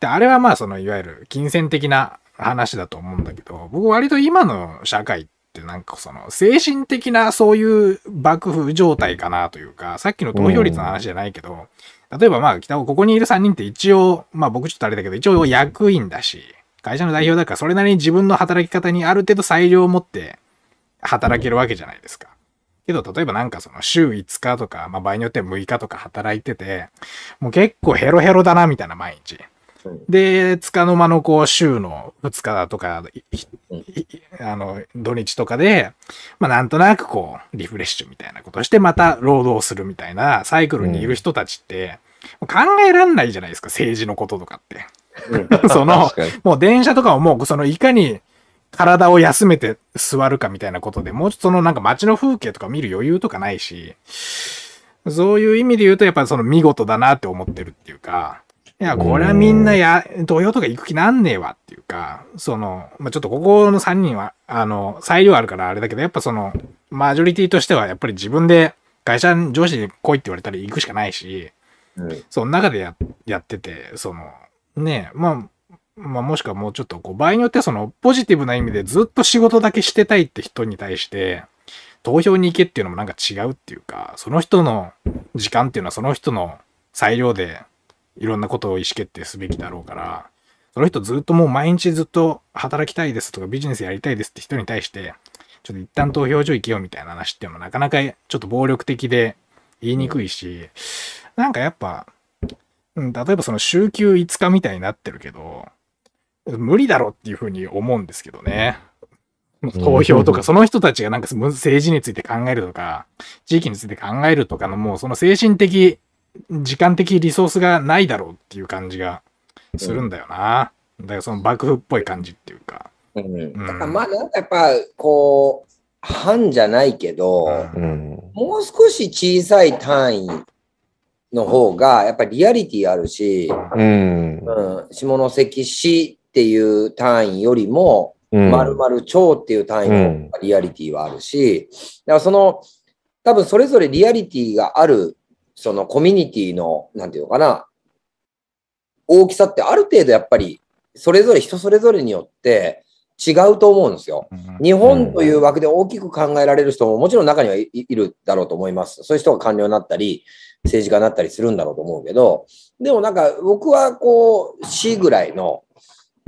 で、あれはまあそのいわゆる金銭的な話だと思うんだけど、僕割と今の社会ってなんかその精神的なそういう幕府状態かなというか、さっきの投票率の話じゃないけど、例えばまあ北尾ここにいる3人って一応、まあ僕ちょっとあれだけど、一応役員だし、会社の代表だからそれなりに自分の働き方にある程度裁量を持って働けるわけじゃないですか。けど、例えばなんかその週5日とか、まあ場合によっては6日とか働いてて、もう結構ヘロヘロだな、みたいな毎日。うん。で、つかの間のこう週の2日とか、あの、土日とかで、まあなんとなくこう、リフレッシュみたいなことして、また労働するみたいなサイクルにいる人たちって、考えらんないじゃないですか、政治のこととかって。うん。そのもう電車とかももうそのいかに体を休めて座るかみたいなことで、もうちょっとそのなんか街の風景とか見る余裕とかないし、そういう意味で言うとやっぱりその見事だなって思ってるっていうか、いや、これはみんなや、投票とか行く気なんねえわっていうか、その、まあ、ちょっとここの3人は、あの、裁量あるからあれだけど、やっぱその、マジョリティとしてはやっぱり自分で会社に上司に来いって言われたら行くしかないし、うん。その中でややってて、その、ねえ、まあ、まあもしくはもうちょっとこう、場合によってはその、ポジティブな意味でずっと仕事だけしてたいって人に対して、投票に行けっていうのもなんか違うっていうか、その人の時間っていうのはその人の裁量でいろんなことを意思決定すべきだろうから、その人ずっともう毎日ずっと働きたいですとかビジネスやりたいですって人に対して、ちょっと一旦投票所行けよみたいな話っていうのはなかなかちょっと暴力的で言いにくいし、なんかやっぱ、うん例えばその週休5日みたいになってるけど、無理だろっていうふうに思うんですけどね。投票とか、その人たちがなんか政治について考えるとか、地域について考えるとかのもうその精神的、時間的リソースがないだろうっていう感じがするんだよな。だからその幕府っぽい感じっていうか。うんだからまあなんかやっぱこう、半じゃないけど、うん。もう少し小さい単位の方が、やっぱりリアリティあるし、うん。うん、下関市っていう単位よりも、うん。まるまる町っていう単位のリアリティはあるし、だからその、多分それぞれリアリティがある、そのコミュニティの、なんていうのかな、大きさってある程度やっぱり、それぞれ人それぞれによって違うと思うんですよ。日本という枠で大きく考えられる人ももちろん中にはいいるだろうと思います。そういう人が官僚になったり、政治家になったりするんだろうと思うけど、でもなんか僕はこう、市ぐらいの、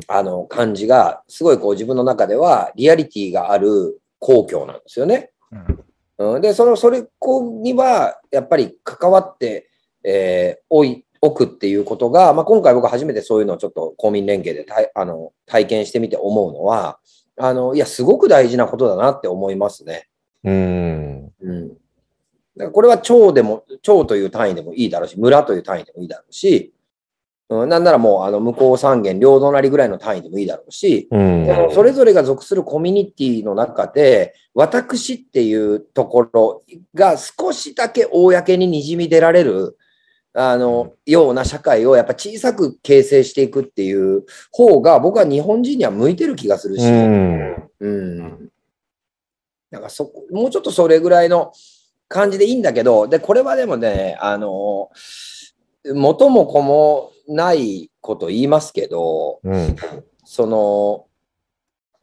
あの感じが、すごいこう自分の中ではリアリティがある公共なんですよね。うんうん、で、その、それこには、やっぱり関わって、えーおい、置くっていうことが、まあ、今回僕初めてそういうのをちょっと公民連携でたいあの体験してみて思うのは、あの、いや、すごく大事なことだなって思いますね。うん。うん。だからこれは町でも、町という単位でもいいだろうし、村という単位でもいいだろうし、うん、なんならもう、あの、向こう三元、両隣ぐらいの単位でもいいだろうし、うん。このそれぞれが属するコミュニティの中で、私っていうところが少しだけ公ににじみ出られる、あの、ような社会をやっぱ小さく形成していくっていう方が、僕は日本人には向いてる気がするし、うん。うん。なんかそこ、もうちょっとそれぐらいの感じでいいんだけど、で、これはでもね、あの、元も子もないこと言いますけど、うん。その、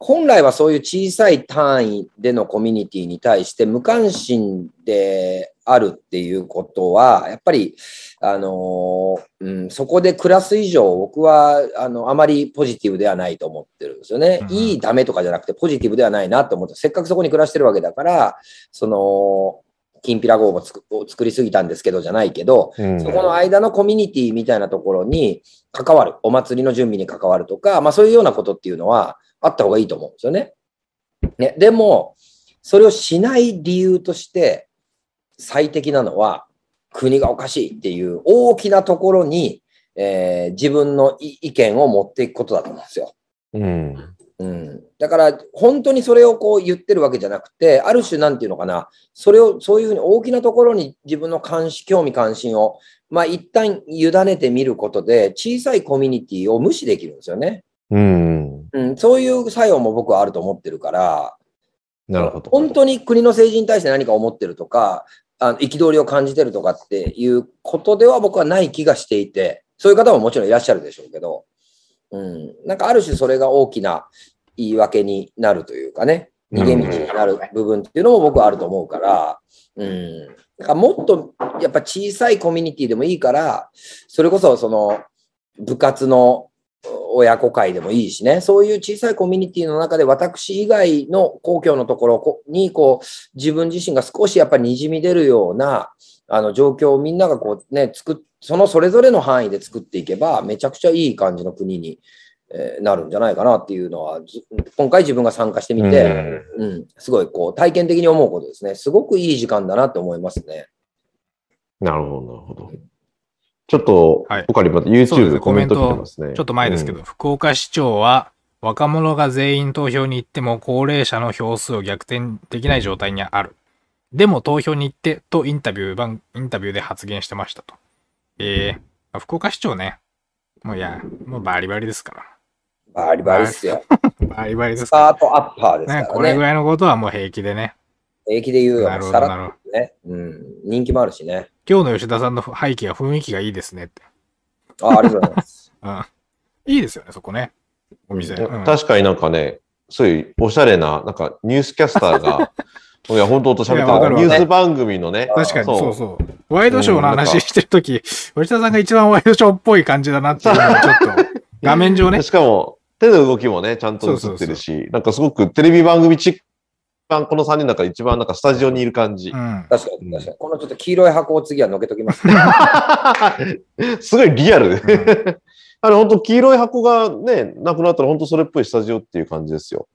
本来はそういう小さい単位でのコミュニティに対して無関心であるっていうことは、やっぱり、あの、うん、そこで暮らす以上、僕は、あの、あまりポジティブではないと思ってるんですよね。うんいい、ダメとかじゃなくて、ポジティブではないなと思って、せっかくそこに暮らしてるわけだから、その、きんぴらごぼうを作りすぎたんですけどじゃないけど、うん。そこの間のコミュニティみたいなところに関わる、お祭りの準備に関わるとか、まあそういうようなことっていうのはあった方がいいと思うんですよね。ねでも、それをしない理由として最適なのは、国がおかしいっていう大きなところに、えー自分の意意見を持っていくことだと思うんですよ。うん。うん、だから、本当にそれをこう言ってるわけじゃなくて、ある種なんていうのかな、それを、そういうふうに大きなところに自分の関心、興味関心を、まあ一旦委ねてみることで、小さいコミュニティを無視できるんですよね。うん。うん、そういう作用も僕はあると思ってるから、なるほど。本当に国の政治に対して何か思ってるとか、あの憤りを感じてるとかっていうことでは僕はない気がしていて、そういう方ももちろんいらっしゃるでしょうけど、うん、なんかある種それが大きな言い訳になるというかね、逃げ道になる部分っていうのも僕はあると思うから、うん、だからもっとやっぱ小さいコミュニティでもいいから、それこそその部活の親子会でもいいしね、そういう小さいコミュニティの中で私以外の公共のところこにこう自分自身が少しやっぱり滲み出るようなあの状況をみんながこうね、作っそのそれぞれの範囲で作っていけば、めちゃくちゃいい感じの国に、えーなるんじゃないかなっていうのは、ず今回自分が参加してみて、うん、すごいこう体験的に思うことですね。すごくいい時間だなって思いますね。なるほど、なるほど。ちょっとはい、他にまた YouTube ねでコメント来てますね。ちょっと前ですけど、うん福岡市長は、若者が全員投票に行っても高齢者の票数を逆転できない状態にある。でも投票に行ってとインタビュー番、インタビューで発言してましたと。えー、福岡市長ね。もういや、もうバリバリですかバリバリですよ。ら。バリバリですスかタートアッパーですら。ね、からね。これぐらいのことはもう平気でね。平気で言うよ。なるほど、さらなるほど。ね。うん。人気もあるしね。今日の吉田さんの背景は雰囲気がいいですねって。あありがとうございます。うん。いいですよね、そこね。お店。うん確かになんかね、そういうおしゃれな、なんかニュースキャスターが、いや、本当と喋ってるニュース番組のね、確かに、そうそう。ワイドショーの話してるとき、吉田さんが一番ワイドショーっぽい感じだなっていうのがちょっと、画面上ね。しかも、手の動きもね、ちゃんと映ってるし、なんかすごくテレビ番組チック、一番この3人の中で一番なんかスタジオにいる感じう。ん。確かに、確かに。このちょっと黄色い箱を次はのけときます、ね。すごいリアル。うん あれ、本当黄色い箱がね、なくなったら本当それっぽいスタジオっていう感じですよ。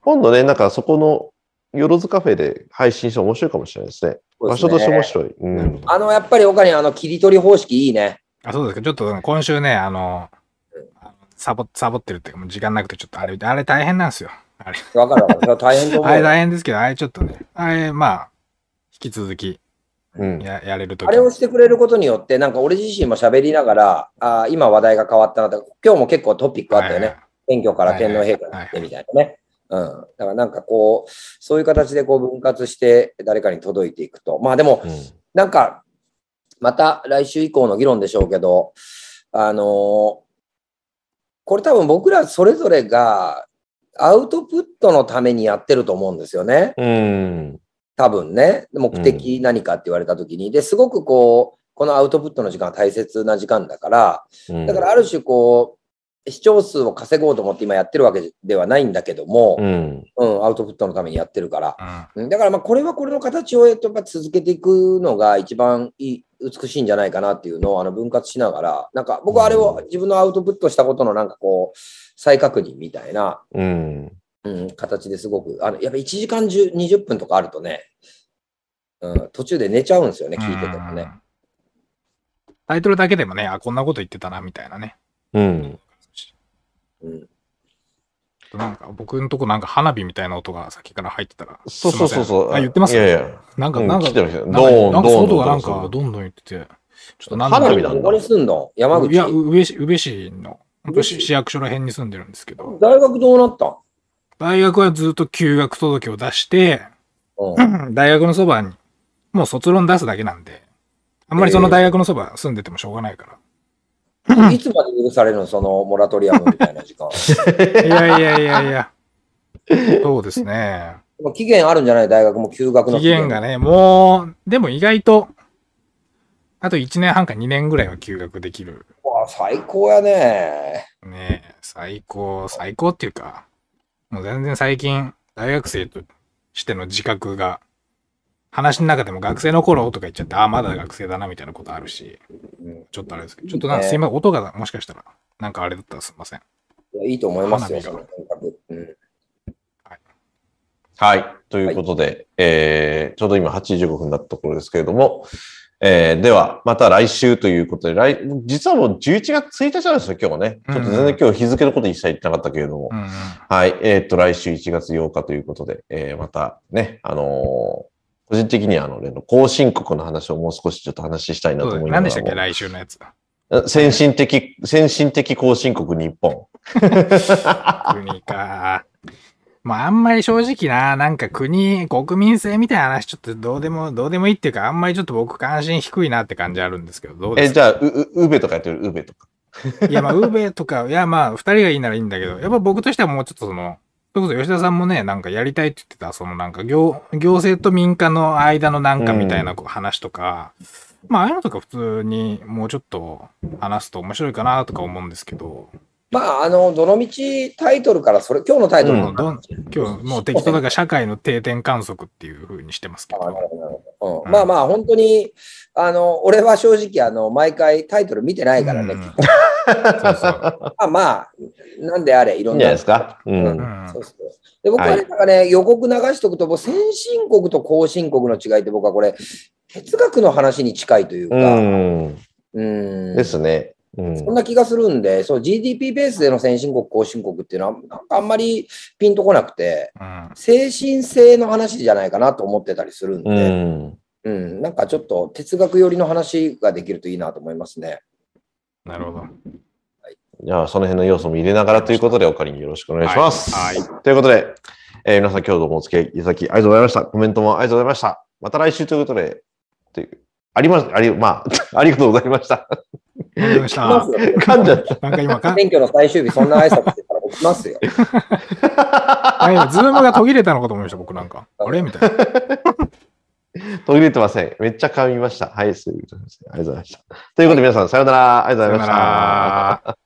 今度ね、なんかそこの、よろずカフェで配信して面白いかもしれないですね。場所として面白い。うん。あの、やっぱり他にあの、切り取り方式いいね。あ、そうですか。ちょっと今週ね、あの、サボ、サボってるっていうか、もう時間なくてちょっとあれ、あれ大変なんですよ。あれ、わかるわかる。大変と思うあれよ。大変ですけど、あれちょっとね、あれ、まあ、引き続きうん。ややれるとあれをしてくれることによって、なんか俺自身も喋りながら、あー今話題が変わったなと、今日も結構トピックあったよね。選挙から天皇陛下に行ってみたいなね。うん。だからなんかこう、そういう形でこう分割して誰かに届いていくと。まあでも、うんなんか、また来週以降の議論でしょうけど、あのーこれ多分僕らそれぞれがアウトプットのためにやってると思うんですよね。うん。多分ね。目的何かって言われた時に。で、すごくこう、このアウトプットの時間は大切な時間だから、うんだからある種こう、視聴数を稼ごうと思って今やってるわけではないんだけども、うん。うん、アウトプットのためにやってるから。うん。うんだからまあこれはこれの形をやっぱ続けていくのが一番いい美しいんじゃないかなっていうのをあの分割しながら、なんか僕はあれを自分のアウトプットしたことのなんかこう再確認みたいな、うん。うん、形ですごく、あのやっぱ1時間10 20分とかあるとね、うん、途中で寝ちゃうんですよね、聞いててもね。うん。タイトルだけでもね、あ、こんなこと言ってたな、みたいなね。うん。うん。なんか、僕のとこなんか花火みたいな音が先から入ってたら。そうそうそうそう。あ、言ってます？いやいや。なんか、うんなんか、なんかドーンなんかドーン外がなんか、どんどん言ってて、ちょっとなん花火なんこに住んの？山口。いや、宇部市、の、市。市役所ら辺に住んでるんですけど、大学どうなった？ん大学はずっと休学届を出して、うん。大学のそばに、もう卒論出すだけなんで、あんまりその大学のそば住んでてもしょうがないから。いつまで許されるのそのモラトリアムみたいな時間。いやいやいやいや。そうですね。期限あるんじゃない？大学も休学の期限が。ね、もう、でも意外と、あと1年半か2年ぐらいは休学できる。うわ最高やね。ねえ最高、最高っていうか、もう全然最近、大学生としての自覚が、話の中でも学生の頃とか言っちゃって、ああ、まだ学生だなみたいなことあるし、うんちょっとあれですけど、ちょっとなんかすいません、音がもしかしたら、なんかあれだったらすいません。いやいいと思いますよ、花火がその感覚。うんはい。ということで、えー、ちょうど今8時15分だったところですけれども、えー、では、また来週ということで、来、実はもう11月1日なんですよ、今日はね。ちょっと全然今日日付のこと一切言ってなかったけれども。うんうん。はい。えーっと、来週1月8日ということで、えー、またね、あのー個人的にはあの、例の更新国の話をもう少しちょっと話したいなと思いながらも何でしたっけ、来週のやつ。先進的、先進的後進国日本。国か。まあ、あんまり正直な、なんか国、国民性みたいな話、ちょっとどうでも、どうでもいいっていうか、あんまりちょっと僕関心低いなって感じあるんですけど、どうでえ、すか？じゃあ、う、う、うべとかやってる、うべとか。いや、まあ、ウーベとか、いや、まあ、二人がいいならいいんだけど、やっぱ僕としてはもうちょっとその、それこそ吉田さんもね、なんかやりたいって言ってた、そのなんか行、行政と民間の間のなんかみたいな話とか、まあ、ああいうのとか普通にもうちょっと話すと面白いかなとか思うんですけど、まあ、あの、どのみちタイトルから、それ、今日のタイトルもうどん今日もう適当だから社会の定点観測っていう風にしてますけど、まあまあ、本当に、あの、俺は正直、あの、毎回タイトル見てないからね。うんそうそう。まあまあ、なんであれ、いろんな。いいんじゃないですか？ううんん。そうそうで僕はね、はいなんかね、予告流しとくと、もう先進国と後進国の違いって僕はこれ、哲学の話に近いといううか、ん。うんですね。うん。そんな気がするんで、そう GDP ベースでの先進国、後進国っていうのは、なんかあんまりピンとこなくて、うん精神性の話じゃないかなと思ってたりするんうで、ん。うん、なんかちょっと哲学寄りの話ができるといいなと思いますね。なるほど。じゃあ、その辺の要素も入れながらということで、お借りによろしくお願いします。はいはということで、えー皆さん今日どうもお付き合いいただきありがとうございました。コメントもありがとうございました。また来週ということで、というあります、あり、まあ、ありがとうございました。ありがとうございました。噛んじゃった。なんか今か、選挙の最終日、そんな挨拶してたら起きますよ。あ今ズームが途切れたのかと思いました、僕なんか。あれ？みたいな。途切れてません。めっちゃ噛みました。はい、すいません。ありがとうございました。ということで皆さん、さようなら。ありがとうございましたら。